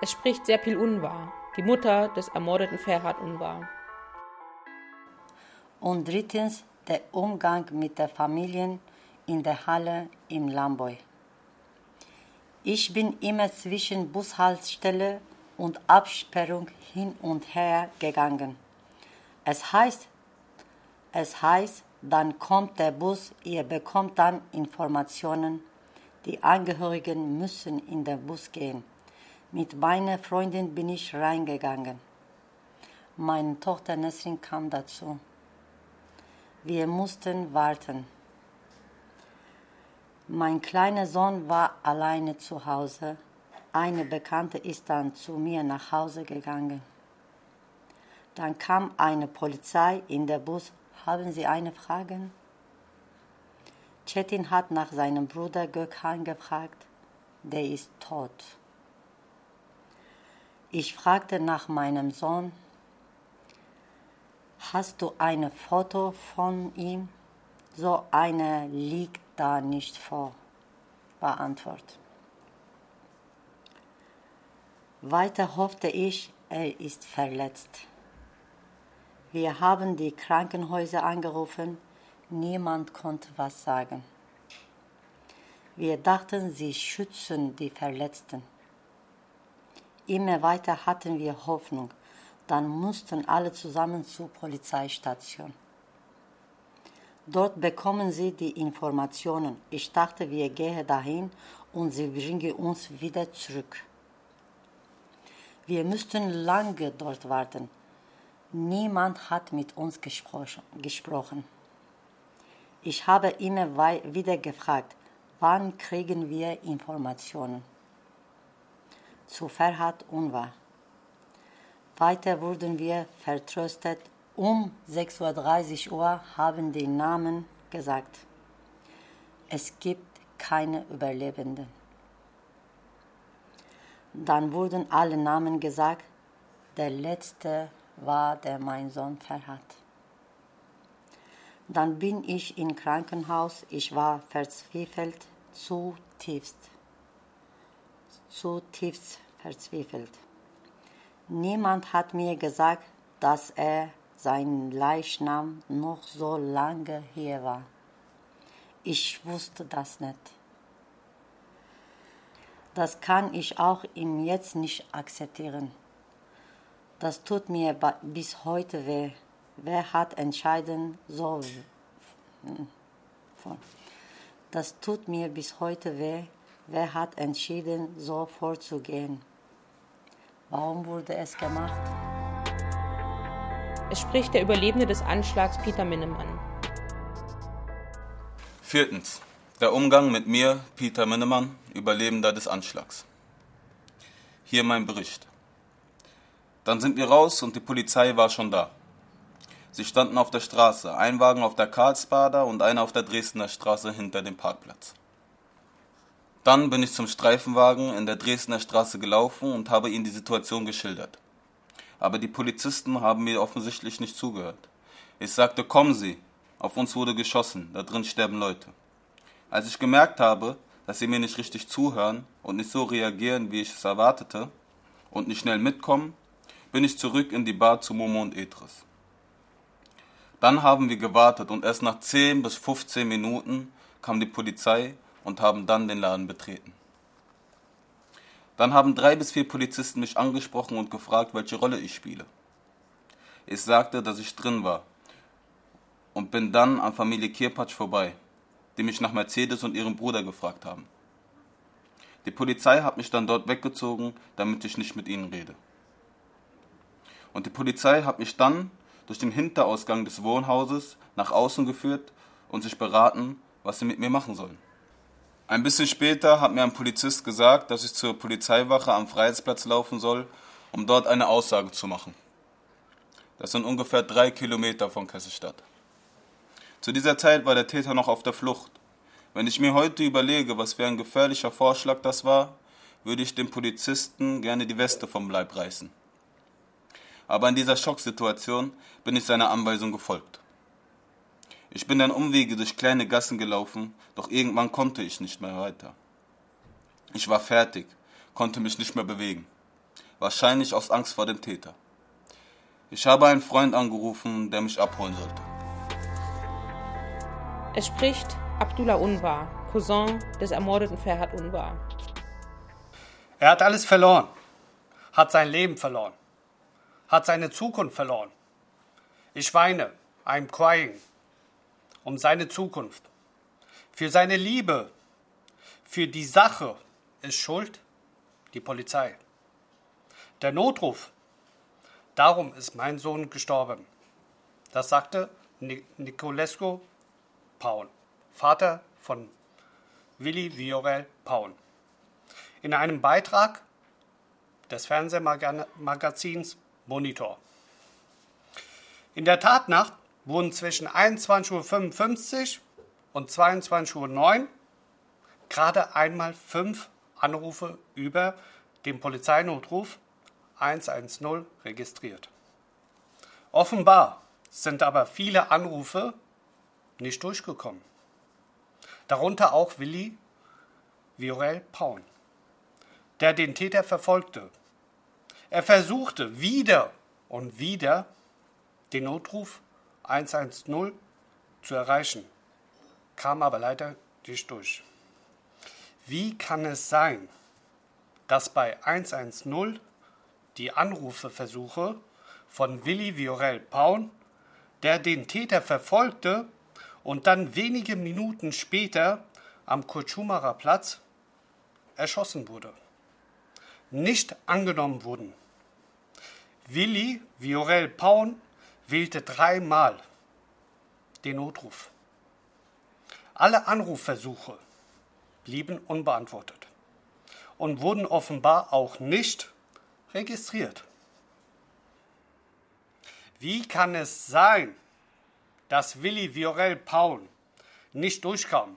Es spricht sehr viel unwahr. Die Mutter des ermordeten Ferhat unwahr. Und drittens der Umgang mit der Familien in der Halle im Lamboy. Ich bin immer zwischen Bushaltestelle und Absperrung hin und her gegangen. Es heißt, es heißt, dann kommt der Bus, ihr bekommt dann Informationen. Die Angehörigen müssen in den Bus gehen. Mit meiner Freundin bin ich reingegangen. Meine Tochter Nesrin kam dazu. Wir mussten warten. Mein kleiner Sohn war alleine zu Hause eine Bekannte ist dann zu mir nach Hause gegangen. Dann kam eine Polizei in der Bus. Haben Sie eine Frage? Chetin hat nach seinem Bruder Gökhan gefragt. Der ist tot. Ich fragte nach meinem Sohn. Hast du ein Foto von ihm? So eine liegt da nicht vor, war Antwort. Weiter hoffte ich, er ist verletzt. Wir haben die Krankenhäuser angerufen, Niemand konnte was sagen. Wir dachten, sie schützen die Verletzten. Immer weiter hatten wir Hoffnung. Dann mussten alle zusammen zur Polizeistation. Dort bekommen sie die Informationen. Ich dachte, wir gehen dahin und sie bringen uns wieder zurück. Wir mussten lange dort warten. Niemand hat mit uns gesprochen. Ich habe immer wieder gefragt, wann kriegen wir Informationen? Zu Ferhat Unwahr. Weiter wurden wir vertröstet. Um 6.30 Uhr haben die Namen gesagt. Es gibt keine Überlebenden. Dann wurden alle Namen gesagt. Der letzte war der mein Sohn Ferhat. Dann bin ich im Krankenhaus. Ich war verzweifelt, zutiefst, zutiefst verzweifelt. Niemand hat mir gesagt, dass er sein Leichnam noch so lange hier war. Ich wusste das nicht. Das kann ich auch ihm jetzt nicht akzeptieren. Das tut mir bis heute weh. Wer hat entschieden, so. Hm, das tut mir bis heute weh. Wer hat entschieden, so vorzugehen? Warum wurde es gemacht? Es spricht der Überlebende des Anschlags Peter Minnemann. Viertens. Der Umgang mit mir, Peter Minnemann, Überlebender des Anschlags. Hier mein Bericht. Dann sind wir raus und die Polizei war schon da. Sie standen auf der Straße, ein Wagen auf der Karlsbader und einer auf der Dresdner Straße hinter dem Parkplatz. Dann bin ich zum Streifenwagen in der Dresdner Straße gelaufen und habe ihnen die Situation geschildert. Aber die Polizisten haben mir offensichtlich nicht zugehört. Ich sagte, kommen Sie, auf uns wurde geschossen, da drin sterben Leute. Als ich gemerkt habe, dass sie mir nicht richtig zuhören und nicht so reagieren, wie ich es erwartete, und nicht schnell mitkommen, bin ich zurück in die Bar zu Momo und Etris. Dann haben wir gewartet und erst nach 10 bis 15 Minuten kam die Polizei und haben dann den Laden betreten. Dann haben drei bis vier Polizisten mich angesprochen und gefragt, welche Rolle ich spiele. Ich sagte, dass ich drin war und bin dann an Familie Kirpatsch vorbei die mich nach Mercedes und ihrem Bruder gefragt haben. Die Polizei hat mich dann dort weggezogen, damit ich nicht mit ihnen rede. Und die Polizei hat mich dann durch den Hinterausgang des Wohnhauses nach außen geführt und sich beraten, was sie mit mir machen sollen. Ein bisschen später hat mir ein Polizist gesagt, dass ich zur Polizeiwache am Freiheitsplatz laufen soll, um dort eine Aussage zu machen. Das sind ungefähr drei Kilometer von Kesselstadt. Zu dieser Zeit war der Täter noch auf der Flucht. Wenn ich mir heute überlege, was für ein gefährlicher Vorschlag das war, würde ich dem Polizisten gerne die Weste vom Leib reißen. Aber in dieser Schocksituation bin ich seiner Anweisung gefolgt. Ich bin dann Umwege durch kleine Gassen gelaufen, doch irgendwann konnte ich nicht mehr weiter. Ich war fertig, konnte mich nicht mehr bewegen. Wahrscheinlich aus Angst vor dem Täter. Ich habe einen Freund angerufen, der mich abholen sollte. Es spricht Abdullah Unwar, Cousin des ermordeten Ferhat Unwar. Er hat alles verloren, hat sein Leben verloren, hat seine Zukunft verloren. Ich weine, I'm crying, um seine Zukunft. Für seine Liebe, für die Sache ist schuld die Polizei. Der Notruf, darum ist mein Sohn gestorben. Das sagte Nicolescu Paun, Vater von Willi Viorel Paun. In einem Beitrag des Fernsehmagazins Monitor. In der Tatnacht wurden zwischen 21.55 Uhr und 22.09 Uhr gerade einmal fünf Anrufe über den Polizeinotruf 110 registriert. Offenbar sind aber viele Anrufe nicht durchgekommen. Darunter auch Willi Viorel Paun, der den Täter verfolgte. Er versuchte wieder und wieder den Notruf 110 zu erreichen, kam aber leider nicht durch. Wie kann es sein, dass bei 110 die Anrufeversuche von Willi Viorel Paun, der den Täter verfolgte und dann wenige Minuten später am Kurt-Schumacher Platz erschossen wurde, nicht angenommen wurden. Willi Viorel Paun wählte dreimal den Notruf. Alle Anrufversuche blieben unbeantwortet und wurden offenbar auch nicht registriert. Wie kann es sein, dass Willi Viorel Paul nicht durchkam,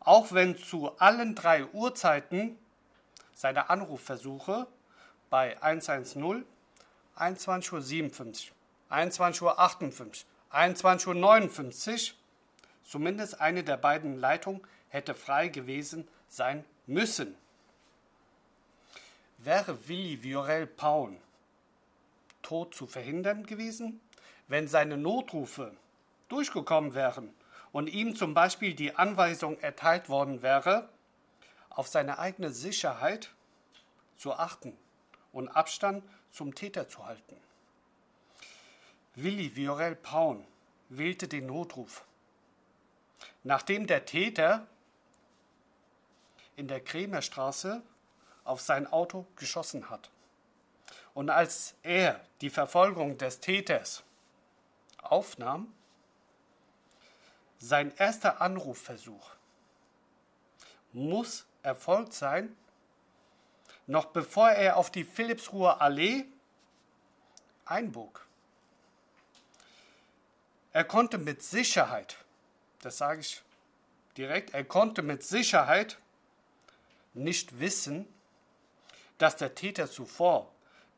auch wenn zu allen drei Uhrzeiten seine Anrufversuche bei 110, 21.57 Uhr, 21.58 Uhr, 21.59 Uhr zumindest eine der beiden Leitungen hätte frei gewesen sein müssen. Wäre Willi Viorel Paun tot zu verhindern gewesen, wenn seine Notrufe durchgekommen wären und ihm zum Beispiel die Anweisung erteilt worden wäre, auf seine eigene Sicherheit zu achten und Abstand zum Täter zu halten. Willi Viorel Paun wählte den Notruf. Nachdem der Täter in der Krämerstraße auf sein Auto geschossen hat. Und als er die Verfolgung des Täters aufnahm, sein erster Anrufversuch muss erfolgt sein, noch bevor er auf die Philipsruher Allee einbog. Er konnte mit Sicherheit, das sage ich direkt, er konnte mit Sicherheit nicht wissen, dass der Täter zuvor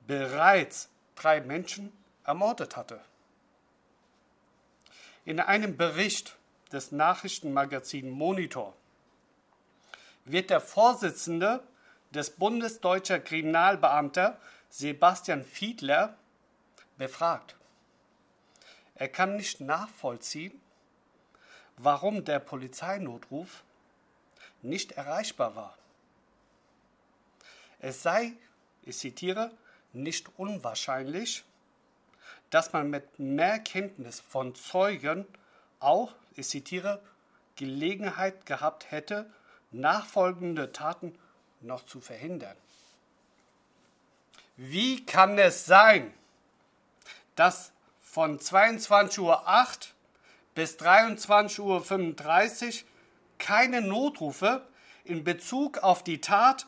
bereits drei Menschen ermordet hatte. In einem Bericht des Nachrichtenmagazins Monitor wird der Vorsitzende des Bundesdeutscher Kriminalbeamter Sebastian Fiedler befragt. Er kann nicht nachvollziehen, warum der Polizeinotruf nicht erreichbar war. Es sei, ich zitiere, nicht unwahrscheinlich, dass man mit mehr Kenntnis von Zeugen auch, ich zitiere, Gelegenheit gehabt hätte, nachfolgende Taten noch zu verhindern. Wie kann es sein, dass von 22.08 Uhr bis 23.35 Uhr keine Notrufe in Bezug auf die Tat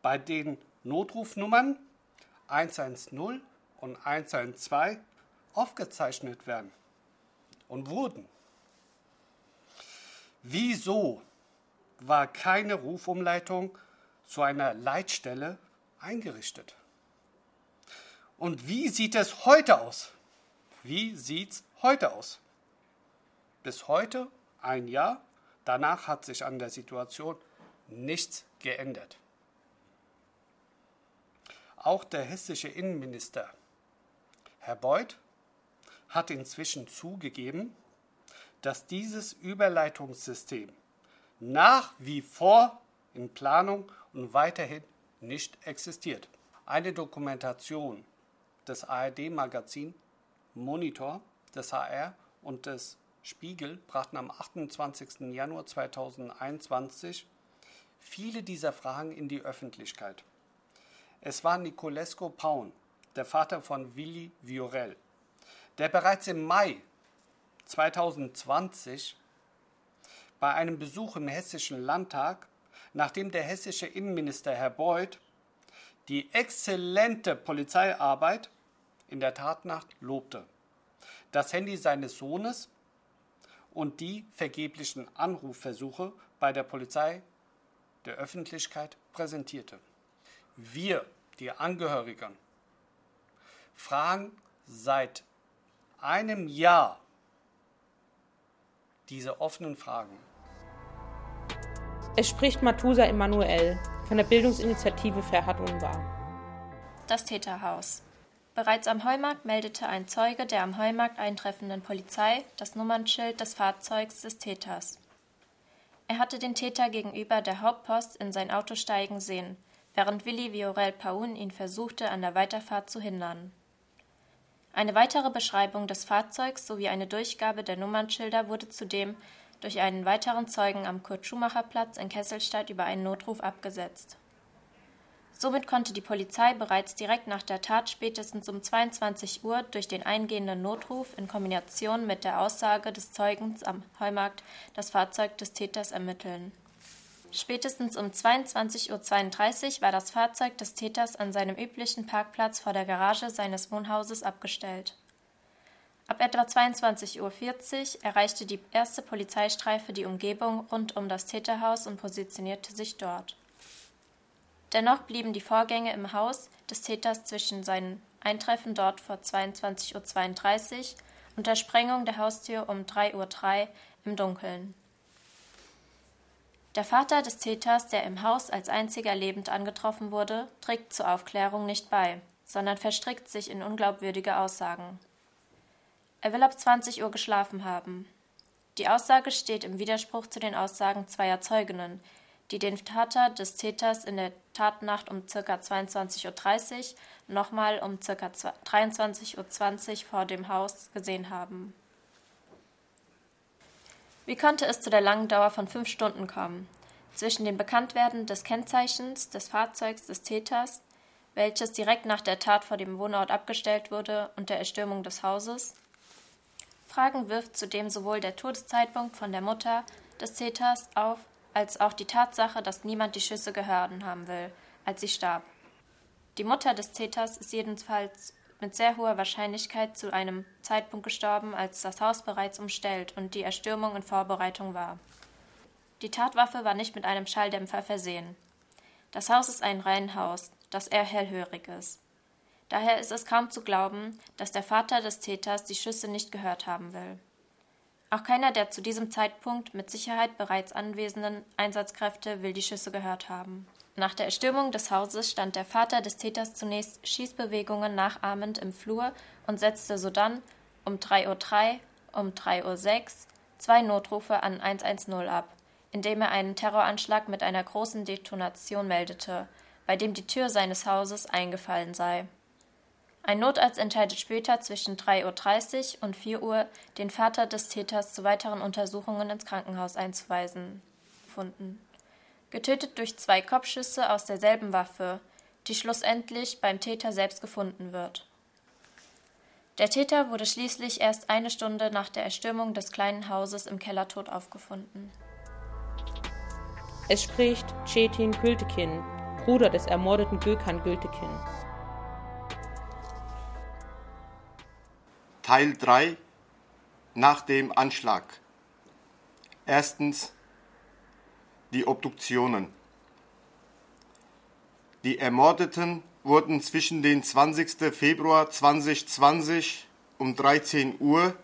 bei den Notrufnummern 110 und 112 aufgezeichnet werden und wurden. Wieso war keine Rufumleitung zu einer Leitstelle eingerichtet? Und wie sieht es heute aus? Wie sieht es heute aus? Bis heute, ein Jahr, danach hat sich an der Situation nichts geändert. Auch der hessische Innenminister, Herr Beuth, hat inzwischen zugegeben, dass dieses Überleitungssystem nach wie vor in Planung und weiterhin nicht existiert. Eine Dokumentation des ARD-Magazin Monitor des HR und des Spiegel brachten am 28. Januar 2021 viele dieser Fragen in die Öffentlichkeit. Es war Nicolesco Paun, der Vater von Willi Viorel, der bereits im Mai 2020 bei einem Besuch im Hessischen Landtag, nachdem der hessische Innenminister Herr Beuth die exzellente Polizeiarbeit in der Tatnacht lobte, das Handy seines Sohnes und die vergeblichen Anrufversuche bei der Polizei der Öffentlichkeit präsentierte. Wir die Angehörigen fragen seit einem Jahr diese offenen Fragen. Es spricht Matusa Emanuel von der Bildungsinitiative Ferhat Unwahr. Das Täterhaus. Bereits am Heumarkt meldete ein Zeuge der am Heumarkt eintreffenden Polizei das Nummernschild des Fahrzeugs des Täters. Er hatte den Täter gegenüber der Hauptpost in sein Auto steigen sehen, während Willi Viorel Paun ihn versuchte, an der Weiterfahrt zu hindern. Eine weitere Beschreibung des Fahrzeugs sowie eine Durchgabe der Nummernschilder wurde zudem durch einen weiteren Zeugen am Kurt-Schumacher-Platz in Kesselstadt über einen Notruf abgesetzt. Somit konnte die Polizei bereits direkt nach der Tat spätestens um 22 Uhr durch den eingehenden Notruf in Kombination mit der Aussage des Zeugens am Heumarkt das Fahrzeug des Täters ermitteln. Spätestens um 22.32 Uhr war das Fahrzeug des Täters an seinem üblichen Parkplatz vor der Garage seines Wohnhauses abgestellt. Ab etwa 22.40 Uhr erreichte die erste Polizeistreife die Umgebung rund um das Täterhaus und positionierte sich dort. Dennoch blieben die Vorgänge im Haus des Täters zwischen seinem Eintreffen dort vor 22.32 Uhr und der Sprengung der Haustür um 3.03 Uhr im Dunkeln. Der Vater des Täters, der im Haus als einziger lebend angetroffen wurde, trägt zur Aufklärung nicht bei, sondern verstrickt sich in unglaubwürdige Aussagen. Er will ab 20 Uhr geschlafen haben. Die Aussage steht im Widerspruch zu den Aussagen zweier Zeuginnen, die den Vater des Täters in der Tatnacht um ca. 22.30 Uhr nochmal um ca. 23.20 Uhr vor dem Haus gesehen haben. Wie konnte es zu der langen Dauer von fünf Stunden kommen? Zwischen dem Bekanntwerden des Kennzeichens des Fahrzeugs des Täters, welches direkt nach der Tat vor dem Wohnort abgestellt wurde, und der Erstürmung des Hauses? Fragen wirft zudem sowohl der Todeszeitpunkt von der Mutter des Täters auf, als auch die Tatsache, dass niemand die Schüsse gehört haben will, als sie starb. Die Mutter des Täters ist jedenfalls mit sehr hoher Wahrscheinlichkeit zu einem Zeitpunkt gestorben, als das Haus bereits umstellt und die Erstürmung in Vorbereitung war. Die Tatwaffe war nicht mit einem Schalldämpfer versehen. Das Haus ist ein Reihenhaus, das eher hellhörig ist. Daher ist es kaum zu glauben, dass der Vater des Täters die Schüsse nicht gehört haben will. Auch keiner der zu diesem Zeitpunkt mit Sicherheit bereits anwesenden Einsatzkräfte will die Schüsse gehört haben. Nach der Erstürmung des Hauses stand der Vater des Täters zunächst Schießbewegungen nachahmend im Flur und setzte sodann um 3.03 Uhr, um 3.06 Uhr zwei Notrufe an 110 ab, indem er einen Terroranschlag mit einer großen Detonation meldete, bei dem die Tür seines Hauses eingefallen sei. Ein Notarzt entscheidet später zwischen 3.30 Uhr und 4 Uhr, den Vater des Täters zu weiteren Untersuchungen ins Krankenhaus einzuweisen. Gefunden. Getötet durch zwei Kopfschüsse aus derselben Waffe, die schlussendlich beim Täter selbst gefunden wird. Der Täter wurde schließlich erst eine Stunde nach der Erstürmung des kleinen Hauses im Keller tot aufgefunden. Es spricht Cetin Gültekin, Bruder des ermordeten Gökhan Gültekin. Teil 3 nach dem Anschlag. Erstens die Obduktionen. Die Ermordeten wurden zwischen den 20. Februar 2020 um 13 Uhr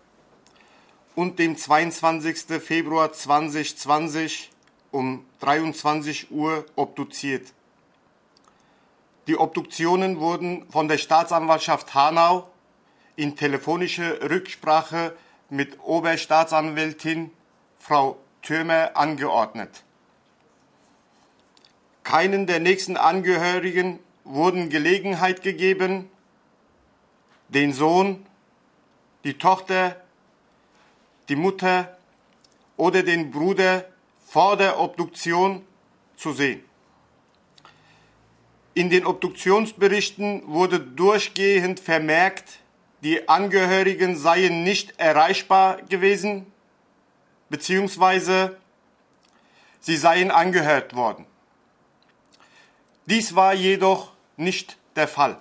und dem 22. Februar 2020 um 23 Uhr obduziert. Die Obduktionen wurden von der Staatsanwaltschaft Hanau in telefonischer Rücksprache mit Oberstaatsanwältin Frau Thürmer angeordnet. Keinen der nächsten Angehörigen wurden Gelegenheit gegeben, den Sohn, die Tochter, die Mutter oder den Bruder vor der Obduktion zu sehen. In den Obduktionsberichten wurde durchgehend vermerkt, die Angehörigen seien nicht erreichbar gewesen, beziehungsweise sie seien angehört worden. Dies war jedoch nicht der Fall.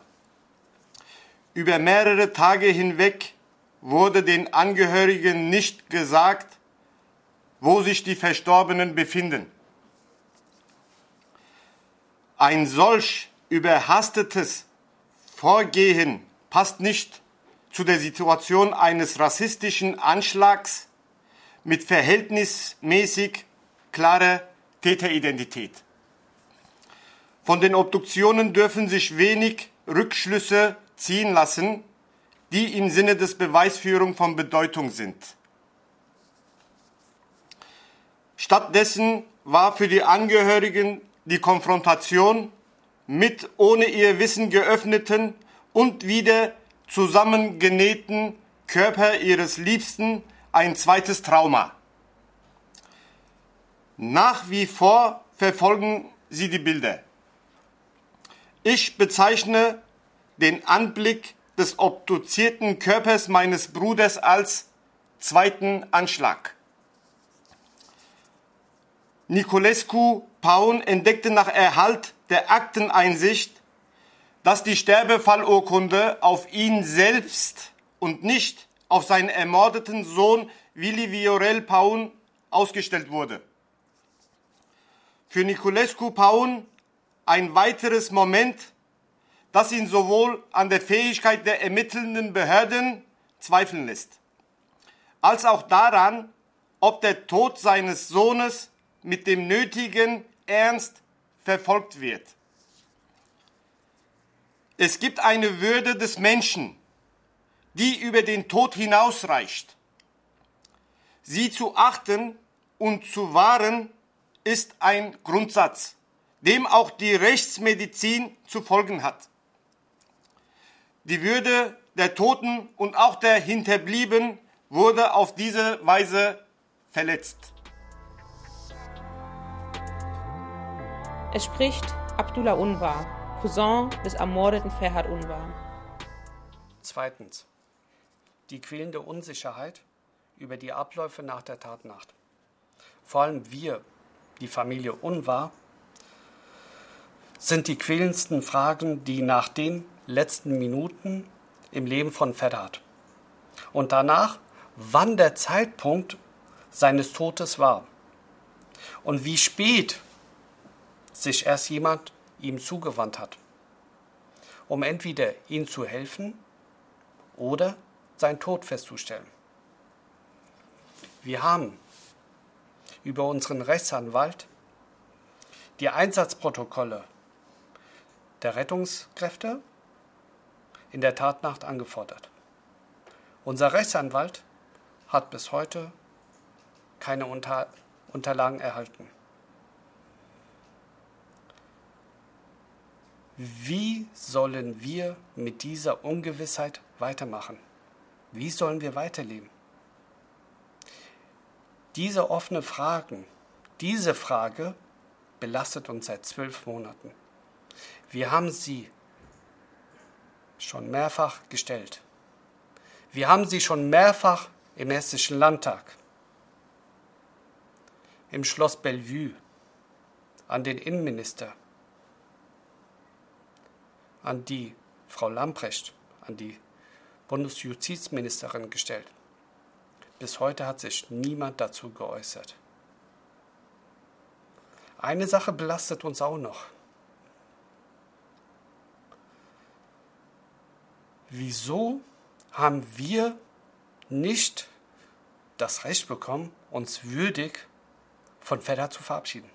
Über mehrere Tage hinweg wurde den Angehörigen nicht gesagt, wo sich die Verstorbenen befinden. Ein solch überhastetes Vorgehen passt nicht zu der Situation eines rassistischen Anschlags mit verhältnismäßig klarer Täteridentität. Von den Obduktionen dürfen sich wenig Rückschlüsse ziehen lassen, die im Sinne des Beweisführung von Bedeutung sind. Stattdessen war für die Angehörigen die Konfrontation mit ohne ihr Wissen geöffneten und wieder zusammengenähten Körper ihres Liebsten ein zweites Trauma. Nach wie vor verfolgen sie die Bilder. Ich bezeichne den Anblick des obduzierten Körpers meines Bruders als zweiten Anschlag. Niculescu Paun entdeckte nach Erhalt der Akteneinsicht, dass die Sterbefallurkunde auf ihn selbst und nicht auf seinen ermordeten Sohn Willi Viorel Paun ausgestellt wurde. Für Niculescu Paun ein weiteres Moment, das ihn sowohl an der Fähigkeit der ermittelnden Behörden zweifeln lässt, als auch daran, ob der Tod seines Sohnes mit dem nötigen Ernst verfolgt wird. Es gibt eine Würde des Menschen, die über den Tod hinausreicht. Sie zu achten und zu wahren ist ein Grundsatz, dem auch die Rechtsmedizin zu folgen hat. Die Würde der Toten und auch der Hinterblieben wurde auf diese Weise verletzt. Es spricht Abdullah Unvar, Cousin des ermordeten Ferhat Unvar. Zweitens. Die quälende Unsicherheit über die Abläufe nach der Tatnacht. Vor allem wir, die Familie Unvar, sind die quälendsten Fragen, die nach den letzten Minuten im Leben von Ferhat und danach, wann der Zeitpunkt seines Todes war und wie spät sich erst jemand ihm zugewandt hat, um entweder ihm zu helfen oder seinen Tod festzustellen. Wir haben über unseren Rechtsanwalt die Einsatzprotokolle der Rettungskräfte in der Tatnacht angefordert. Unser Rechtsanwalt hat bis heute keine Unter Unterlagen erhalten. Wie sollen wir mit dieser Ungewissheit weitermachen? Wie sollen wir weiterleben? Diese offene Fragen, diese Frage belastet uns seit zwölf Monaten. Wir haben sie schon mehrfach gestellt. Wir haben sie schon mehrfach im Hessischen Landtag, im Schloss Bellevue, an den Innenminister, an die Frau Lamprecht, an die Bundesjustizministerin gestellt. Bis heute hat sich niemand dazu geäußert. Eine Sache belastet uns auch noch. Wieso haben wir nicht das Recht bekommen, uns würdig von Fedder zu verabschieden?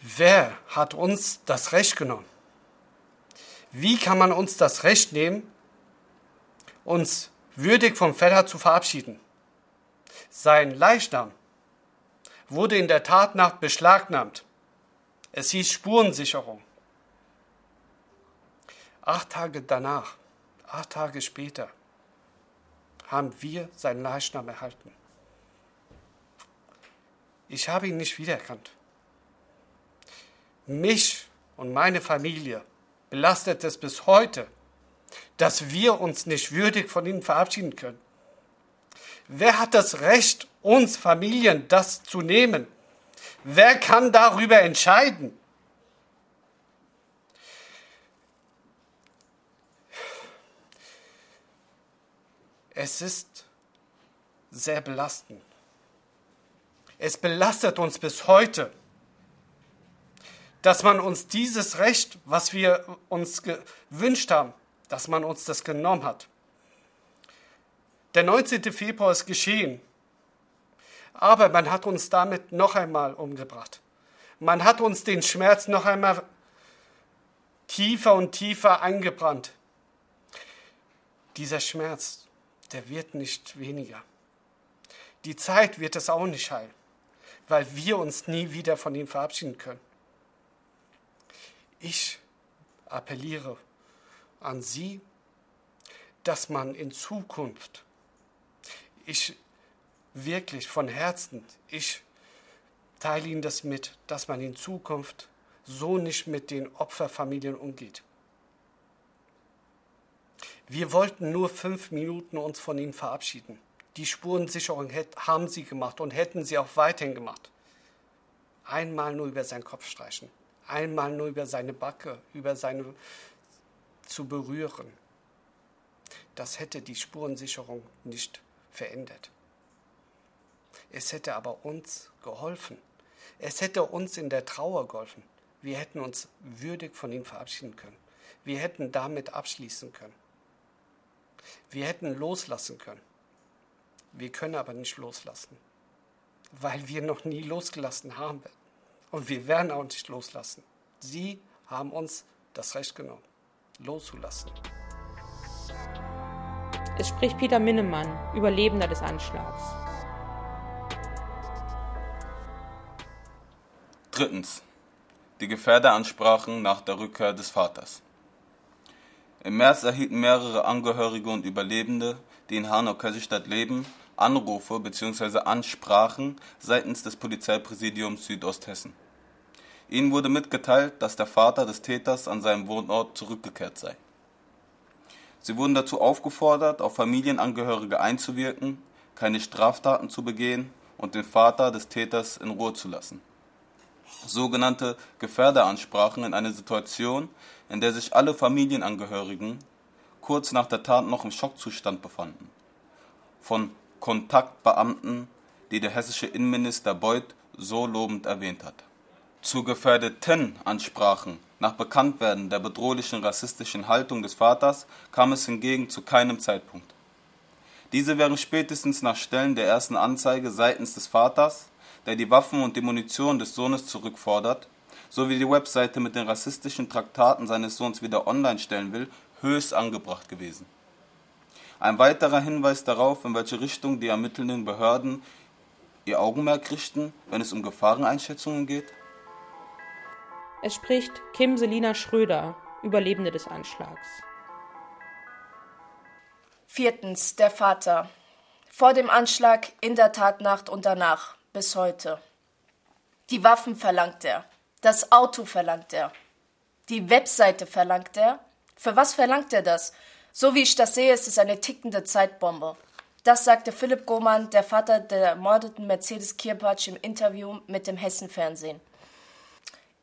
Wer hat uns das Recht genommen? Wie kann man uns das Recht nehmen, uns würdig vom Vetter zu verabschieden? Sein Leichnam wurde in der Tatnacht beschlagnahmt. Es hieß Spurensicherung. Acht Tage danach, acht Tage später, haben wir seinen Leichnam erhalten. Ich habe ihn nicht wiedererkannt. Mich und meine Familie belastet es bis heute, dass wir uns nicht würdig von ihnen verabschieden können. Wer hat das Recht, uns Familien das zu nehmen? Wer kann darüber entscheiden? Es ist sehr belastend. Es belastet uns bis heute dass man uns dieses Recht, was wir uns gewünscht haben, dass man uns das genommen hat. Der 19. Februar ist geschehen, aber man hat uns damit noch einmal umgebracht. Man hat uns den Schmerz noch einmal tiefer und tiefer eingebrannt. Dieser Schmerz, der wird nicht weniger. Die Zeit wird es auch nicht heilen, weil wir uns nie wieder von ihm verabschieden können. Ich appelliere an Sie, dass man in Zukunft, ich wirklich von Herzen, ich teile Ihnen das mit, dass man in Zukunft so nicht mit den Opferfamilien umgeht. Wir wollten nur fünf Minuten uns von ihnen verabschieden. Die Spurensicherung haben sie gemacht und hätten sie auch weiterhin gemacht. Einmal nur über seinen Kopf streichen, einmal nur über seine Backe, über seine zu berühren. Das hätte die Spurensicherung nicht verändert. Es hätte aber uns geholfen. Es hätte uns in der Trauer geholfen. Wir hätten uns würdig von ihm verabschieden können. Wir hätten damit abschließen können. Wir hätten loslassen können. Wir können aber nicht loslassen, weil wir noch nie losgelassen haben. Und wir werden auch nicht loslassen. Sie haben uns das Recht genommen, loszulassen. Es spricht Peter Minnemann, Überlebender des Anschlags. Drittens. Die Gefährderansprachen nach der Rückkehr des Vaters. Im März erhielten mehrere Angehörige und Überlebende, die in Hanau-Kössigstadt leben, Anrufe bzw. Ansprachen seitens des Polizeipräsidiums Südosthessen. Ihnen wurde mitgeteilt, dass der Vater des Täters an seinem Wohnort zurückgekehrt sei. Sie wurden dazu aufgefordert, auf Familienangehörige einzuwirken, keine Straftaten zu begehen und den Vater des Täters in Ruhe zu lassen sogenannte Gefährderansprachen in einer Situation, in der sich alle Familienangehörigen kurz nach der Tat noch im Schockzustand befanden. Von Kontaktbeamten, die der hessische Innenminister Beuth so lobend erwähnt hat. Zu gefährdeten Ansprachen nach Bekanntwerden der bedrohlichen rassistischen Haltung des Vaters kam es hingegen zu keinem Zeitpunkt. Diese wären spätestens nach Stellen der ersten Anzeige seitens des Vaters der die Waffen und die Munition des Sohnes zurückfordert, sowie die Webseite mit den rassistischen Traktaten seines Sohns wieder online stellen will, höchst angebracht gewesen. Ein weiterer Hinweis darauf, in welche Richtung die ermittelnden Behörden ihr Augenmerk richten, wenn es um Gefahreneinschätzungen geht? Es spricht Kim Selina Schröder, Überlebende des Anschlags. Viertens, der Vater. Vor dem Anschlag, in der Tatnacht und danach bis heute. Die Waffen verlangt er, das Auto verlangt er, die Webseite verlangt er. Für was verlangt er das? So wie ich das sehe, ist es eine tickende Zeitbombe. Das sagte Philipp Gohmann, der Vater der ermordeten Mercedes Kirpatsch, im Interview mit dem Hessenfernsehen.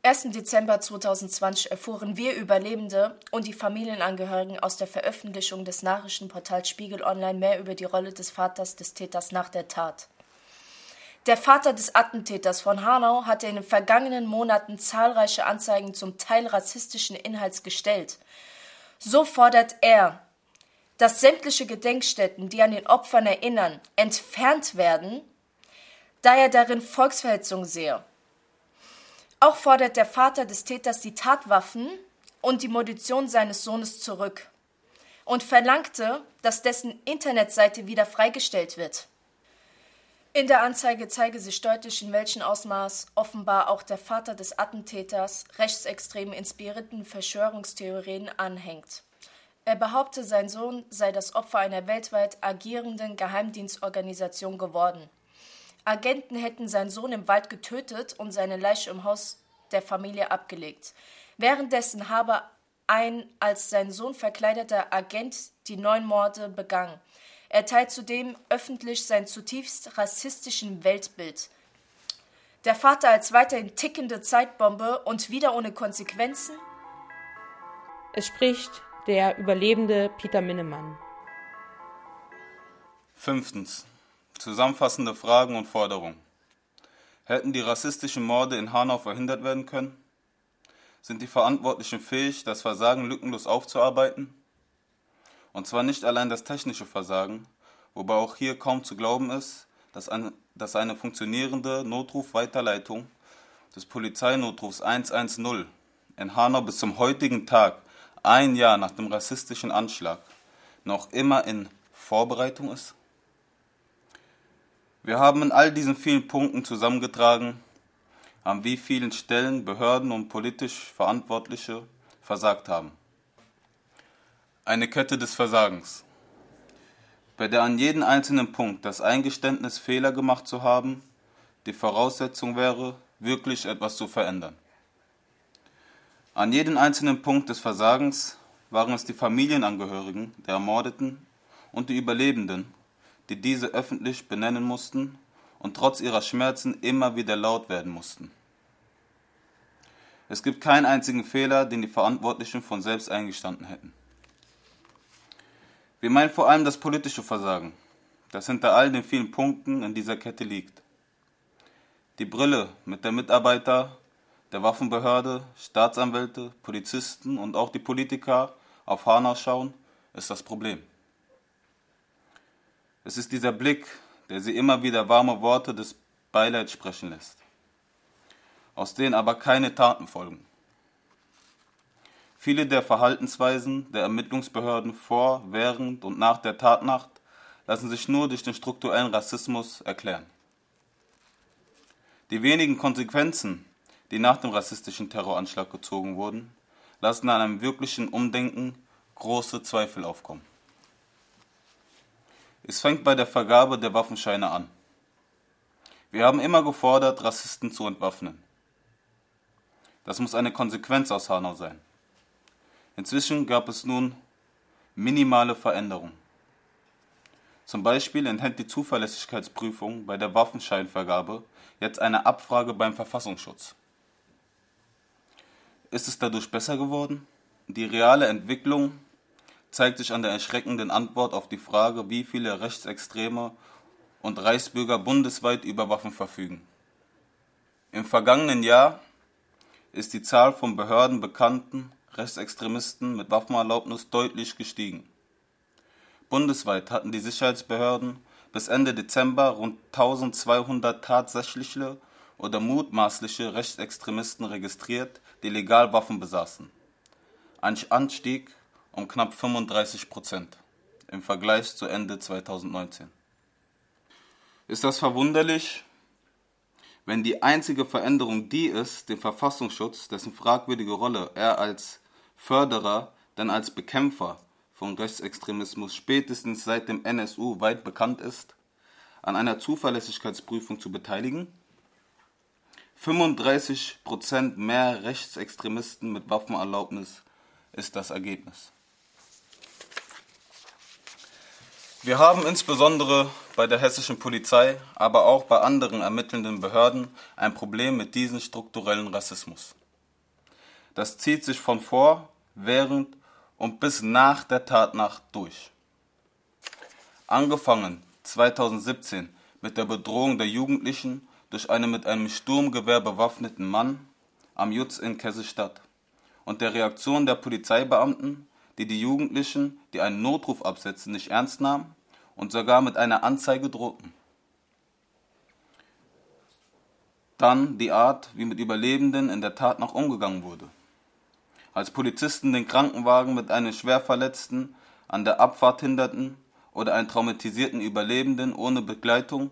1. Dezember 2020 erfuhren wir Überlebende und die Familienangehörigen aus der Veröffentlichung des Nachrichtenportals Spiegel Online mehr über die Rolle des Vaters des Täters nach der Tat. Der Vater des Attentäters von Hanau hatte in den vergangenen Monaten zahlreiche Anzeigen zum Teil rassistischen Inhalts gestellt. So fordert er, dass sämtliche Gedenkstätten, die an den Opfern erinnern, entfernt werden, da er darin Volksverhetzung sehe. Auch fordert der Vater des Täters die Tatwaffen und die Munition seines Sohnes zurück und verlangte, dass dessen Internetseite wieder freigestellt wird. In der Anzeige zeige sich deutlich, in welchem Ausmaß offenbar auch der Vater des Attentäters rechtsextrem inspirierten Verschwörungstheorien anhängt. Er behaupte, sein Sohn sei das Opfer einer weltweit agierenden Geheimdienstorganisation geworden. Agenten hätten seinen Sohn im Wald getötet und seine Leiche im Haus der Familie abgelegt. Währenddessen habe ein als sein Sohn verkleideter Agent die neun Morde begangen. Er teilt zudem öffentlich sein zutiefst rassistischen Weltbild. Der Vater als weiterhin tickende Zeitbombe und wieder ohne Konsequenzen? Es spricht der Überlebende Peter Minnemann. Fünftens. Zusammenfassende Fragen und Forderungen. Hätten die rassistischen Morde in Hanau verhindert werden können? Sind die Verantwortlichen fähig, das Versagen lückenlos aufzuarbeiten? Und zwar nicht allein das technische Versagen, wobei auch hier kaum zu glauben ist, dass eine, dass eine funktionierende Notrufweiterleitung des Polizeinotrufs 110 in Hanau bis zum heutigen Tag, ein Jahr nach dem rassistischen Anschlag, noch immer in Vorbereitung ist? Wir haben in all diesen vielen Punkten zusammengetragen, an wie vielen Stellen Behörden und politisch Verantwortliche versagt haben. Eine Kette des Versagens, bei der an jedem einzelnen Punkt das Eingeständnis, Fehler gemacht zu haben, die Voraussetzung wäre, wirklich etwas zu verändern. An jedem einzelnen Punkt des Versagens waren es die Familienangehörigen der Ermordeten und die Überlebenden, die diese öffentlich benennen mussten und trotz ihrer Schmerzen immer wieder laut werden mussten. Es gibt keinen einzigen Fehler, den die Verantwortlichen von selbst eingestanden hätten. Wir meinen vor allem das politische Versagen, das hinter all den vielen Punkten in dieser Kette liegt. Die Brille mit der Mitarbeiter der Waffenbehörde, Staatsanwälte, Polizisten und auch die Politiker auf Hanau schauen, ist das Problem. Es ist dieser Blick, der sie immer wieder warme Worte des Beileids sprechen lässt, aus denen aber keine Taten folgen. Viele der Verhaltensweisen der Ermittlungsbehörden vor, während und nach der Tatnacht lassen sich nur durch den strukturellen Rassismus erklären. Die wenigen Konsequenzen, die nach dem rassistischen Terroranschlag gezogen wurden, lassen an einem wirklichen Umdenken große Zweifel aufkommen. Es fängt bei der Vergabe der Waffenscheine an. Wir haben immer gefordert, Rassisten zu entwaffnen. Das muss eine Konsequenz aus Hanau sein. Inzwischen gab es nun minimale Veränderungen. Zum Beispiel enthält die Zuverlässigkeitsprüfung bei der Waffenscheinvergabe jetzt eine Abfrage beim Verfassungsschutz. Ist es dadurch besser geworden? Die reale Entwicklung zeigt sich an der erschreckenden Antwort auf die Frage, wie viele Rechtsextreme und Reichsbürger bundesweit über Waffen verfügen. Im vergangenen Jahr ist die Zahl von Behörden bekannten Rechtsextremisten mit Waffenerlaubnis deutlich gestiegen. Bundesweit hatten die Sicherheitsbehörden bis Ende Dezember rund 1200 tatsächliche oder mutmaßliche Rechtsextremisten registriert, die legal Waffen besaßen. Ein Anstieg um knapp 35 Prozent im Vergleich zu Ende 2019. Ist das verwunderlich, wenn die einzige Veränderung die ist, den Verfassungsschutz, dessen fragwürdige Rolle er als Förderer, denn als Bekämpfer von Rechtsextremismus spätestens seit dem NSU weit bekannt ist, an einer Zuverlässigkeitsprüfung zu beteiligen? 35 Prozent mehr Rechtsextremisten mit Waffenerlaubnis ist das Ergebnis. Wir haben insbesondere bei der hessischen Polizei, aber auch bei anderen ermittelnden Behörden ein Problem mit diesem strukturellen Rassismus. Das zieht sich von vor, während und bis nach der Tatnacht durch. Angefangen 2017 mit der Bedrohung der Jugendlichen durch einen mit einem Sturmgewehr bewaffneten Mann am Jutz in Kessestadt und der Reaktion der Polizeibeamten die die Jugendlichen, die einen Notruf absetzen, nicht ernst nahmen und sogar mit einer Anzeige drohten. Dann die Art, wie mit Überlebenden in der Tat noch umgegangen wurde. Als Polizisten den Krankenwagen mit einem Schwerverletzten an der Abfahrt hinderten oder einen traumatisierten Überlebenden ohne Begleitung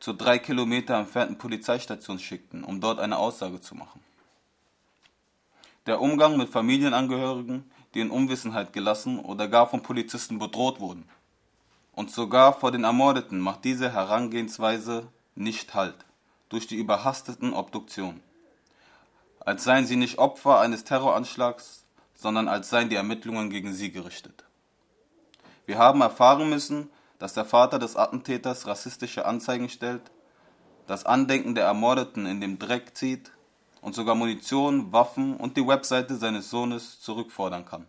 zur drei Kilometer entfernten Polizeistation schickten, um dort eine Aussage zu machen. Der Umgang mit Familienangehörigen, die in Unwissenheit gelassen oder gar von Polizisten bedroht wurden. Und sogar vor den Ermordeten macht diese Herangehensweise nicht Halt durch die überhasteten Obduktionen. Als seien sie nicht Opfer eines Terroranschlags, sondern als seien die Ermittlungen gegen sie gerichtet. Wir haben erfahren müssen, dass der Vater des Attentäters rassistische Anzeigen stellt, das Andenken der Ermordeten in dem Dreck zieht und sogar Munition, Waffen und die Webseite seines Sohnes zurückfordern kann.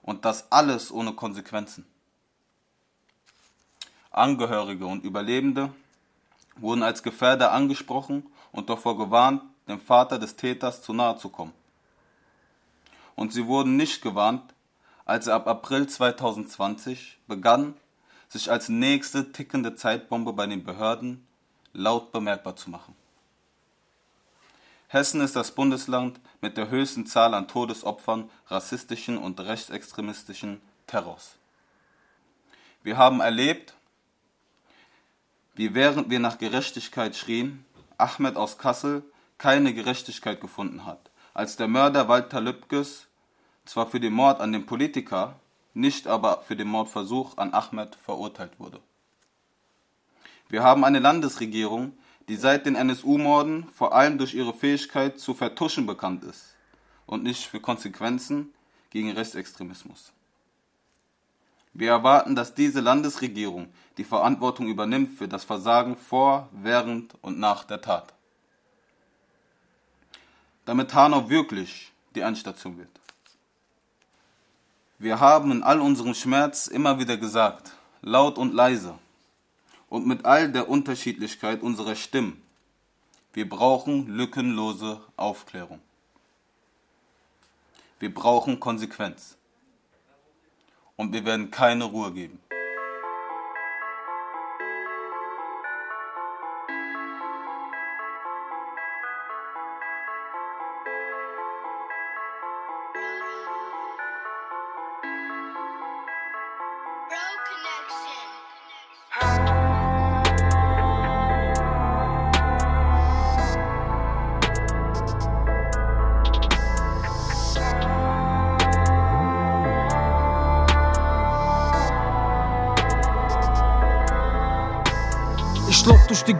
Und das alles ohne Konsequenzen. Angehörige und Überlebende wurden als Gefährder angesprochen und davor gewarnt, dem Vater des Täters zu nahe zu kommen. Und sie wurden nicht gewarnt, als er ab April 2020 begann, sich als nächste tickende Zeitbombe bei den Behörden laut bemerkbar zu machen. Hessen ist das Bundesland mit der höchsten Zahl an Todesopfern rassistischen und rechtsextremistischen Terrors. Wir haben erlebt, wie während wir nach Gerechtigkeit schrien, Ahmed aus Kassel keine Gerechtigkeit gefunden hat, als der Mörder Walter Lübkes zwar für den Mord an dem Politiker, nicht aber für den Mordversuch an Ahmed verurteilt wurde. Wir haben eine Landesregierung, die seit den NSU-Morden vor allem durch ihre Fähigkeit zu vertuschen bekannt ist und nicht für Konsequenzen gegen Rechtsextremismus. Wir erwarten, dass diese Landesregierung die Verantwortung übernimmt für das Versagen vor, während und nach der Tat. Damit Hanau wirklich die Endstation wird. Wir haben in all unserem Schmerz immer wieder gesagt, laut und leise, und mit all der Unterschiedlichkeit unserer Stimmen. Wir brauchen lückenlose Aufklärung. Wir brauchen Konsequenz. Und wir werden keine Ruhe geben.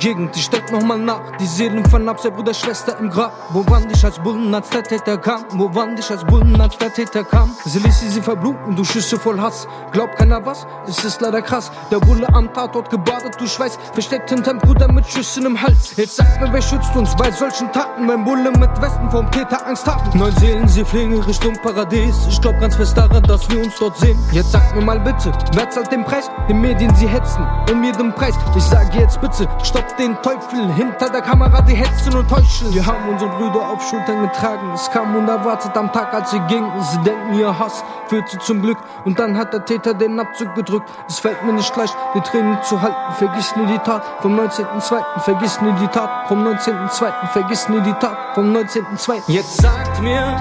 Gegend, ich denk nochmal nach. Die Seelen von Absei, Bruder, Schwester im Grab. Wo waren dich als Bullen, als der Täter kam? Wo waren dich als Bullen, als der Täter kam? Sie ließ sie verbluten, du Schüsse voll Hass. Glaubt keiner was? Es ist leider krass. Der Bulle am Tatort gebadet, du Schweiß. Versteckt hinterm Bruder mit Schüssen im Hals. Jetzt sag mir, wer schützt uns bei solchen Taten? Wenn Bulle mit Westen vom Täter Angst haben. Neun Seelen, sie fliegen Richtung Paradies. Ich glaub ganz fest daran, dass wir uns dort sehen. Jetzt sag mir mal bitte, wer zahlt den Preis? Die Medien, sie hetzen um jeden Preis. Ich sage jetzt bitte, Stopp den Teufel hinter der Kamera, die hetzen und täuschen. Wir haben unsere Brüder auf Schultern getragen. Es kam unerwartet am Tag, als sie gingen. Sie denken, ihr Hass führt sie zum Glück. Und dann hat der Täter den Abzug gedrückt. Es fällt mir nicht leicht, die Tränen zu halten. Vergiss nie die Tat vom 19.02. Vergiss nie die Tat vom 19.02. Vergiss nie die Tat vom 19.02. Jetzt sagt mir,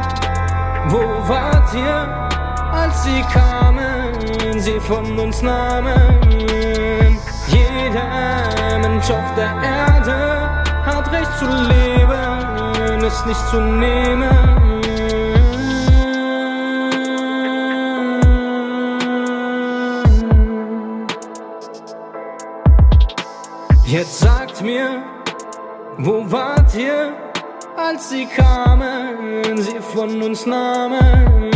wo wart ihr, als sie kamen, sie von uns nahmen? Mensch auf der Erde hat Recht zu leben, ist nicht zu nehmen. Jetzt sagt mir, wo wart ihr, als sie kamen, sie von uns nahmen?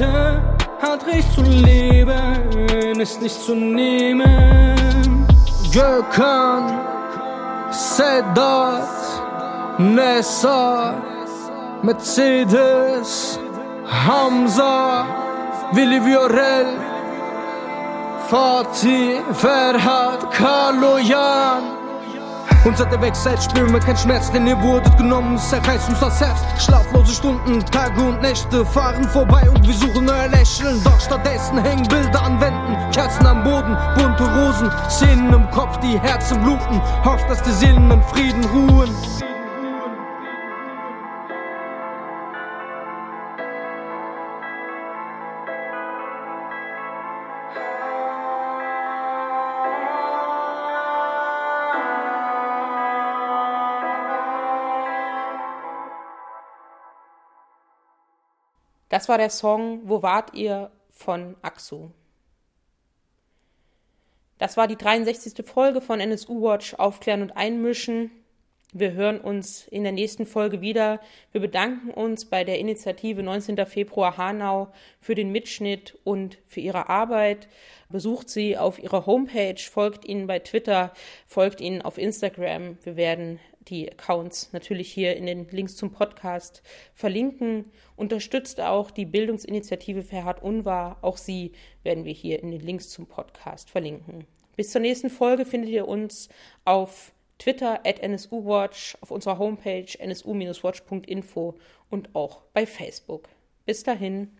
Erde hat Recht zu leben, ist nicht zu nehmen. Gökhan, Sedat, Nessa, Mercedes, Hamza, Willi Viorel, Fatih, Ferhat, Kaloyan. Und seit der Wegzeit spüren wir keinen Schmerz, denn ihr wurdet genommen, es zerreißt uns das Herz. Schlaflose Stunden, Tage und Nächte fahren vorbei und wir suchen euer Lächeln. Doch stattdessen hängen Bilder an Wänden, Kerzen am Boden, bunte Rosen, Szenen im Kopf, die Herzen bluten. Hofft, dass die Seelen in Frieden ruhen. Das war der Song Wo wart ihr von Axo. Das war die 63. Folge von NSU Watch Aufklären und Einmischen. Wir hören uns in der nächsten Folge wieder. Wir bedanken uns bei der Initiative 19. Februar Hanau für den Mitschnitt und für ihre Arbeit. Besucht sie auf ihrer Homepage, folgt ihnen bei Twitter, folgt ihnen auf Instagram. Wir werden die Accounts natürlich hier in den Links zum Podcast verlinken. Unterstützt auch die Bildungsinitiative Ferhat Unwahr. Auch sie werden wir hier in den Links zum Podcast verlinken. Bis zur nächsten Folge findet ihr uns auf Twitter at NSUWatch, auf unserer Homepage nsu-watch.info und auch bei Facebook. Bis dahin.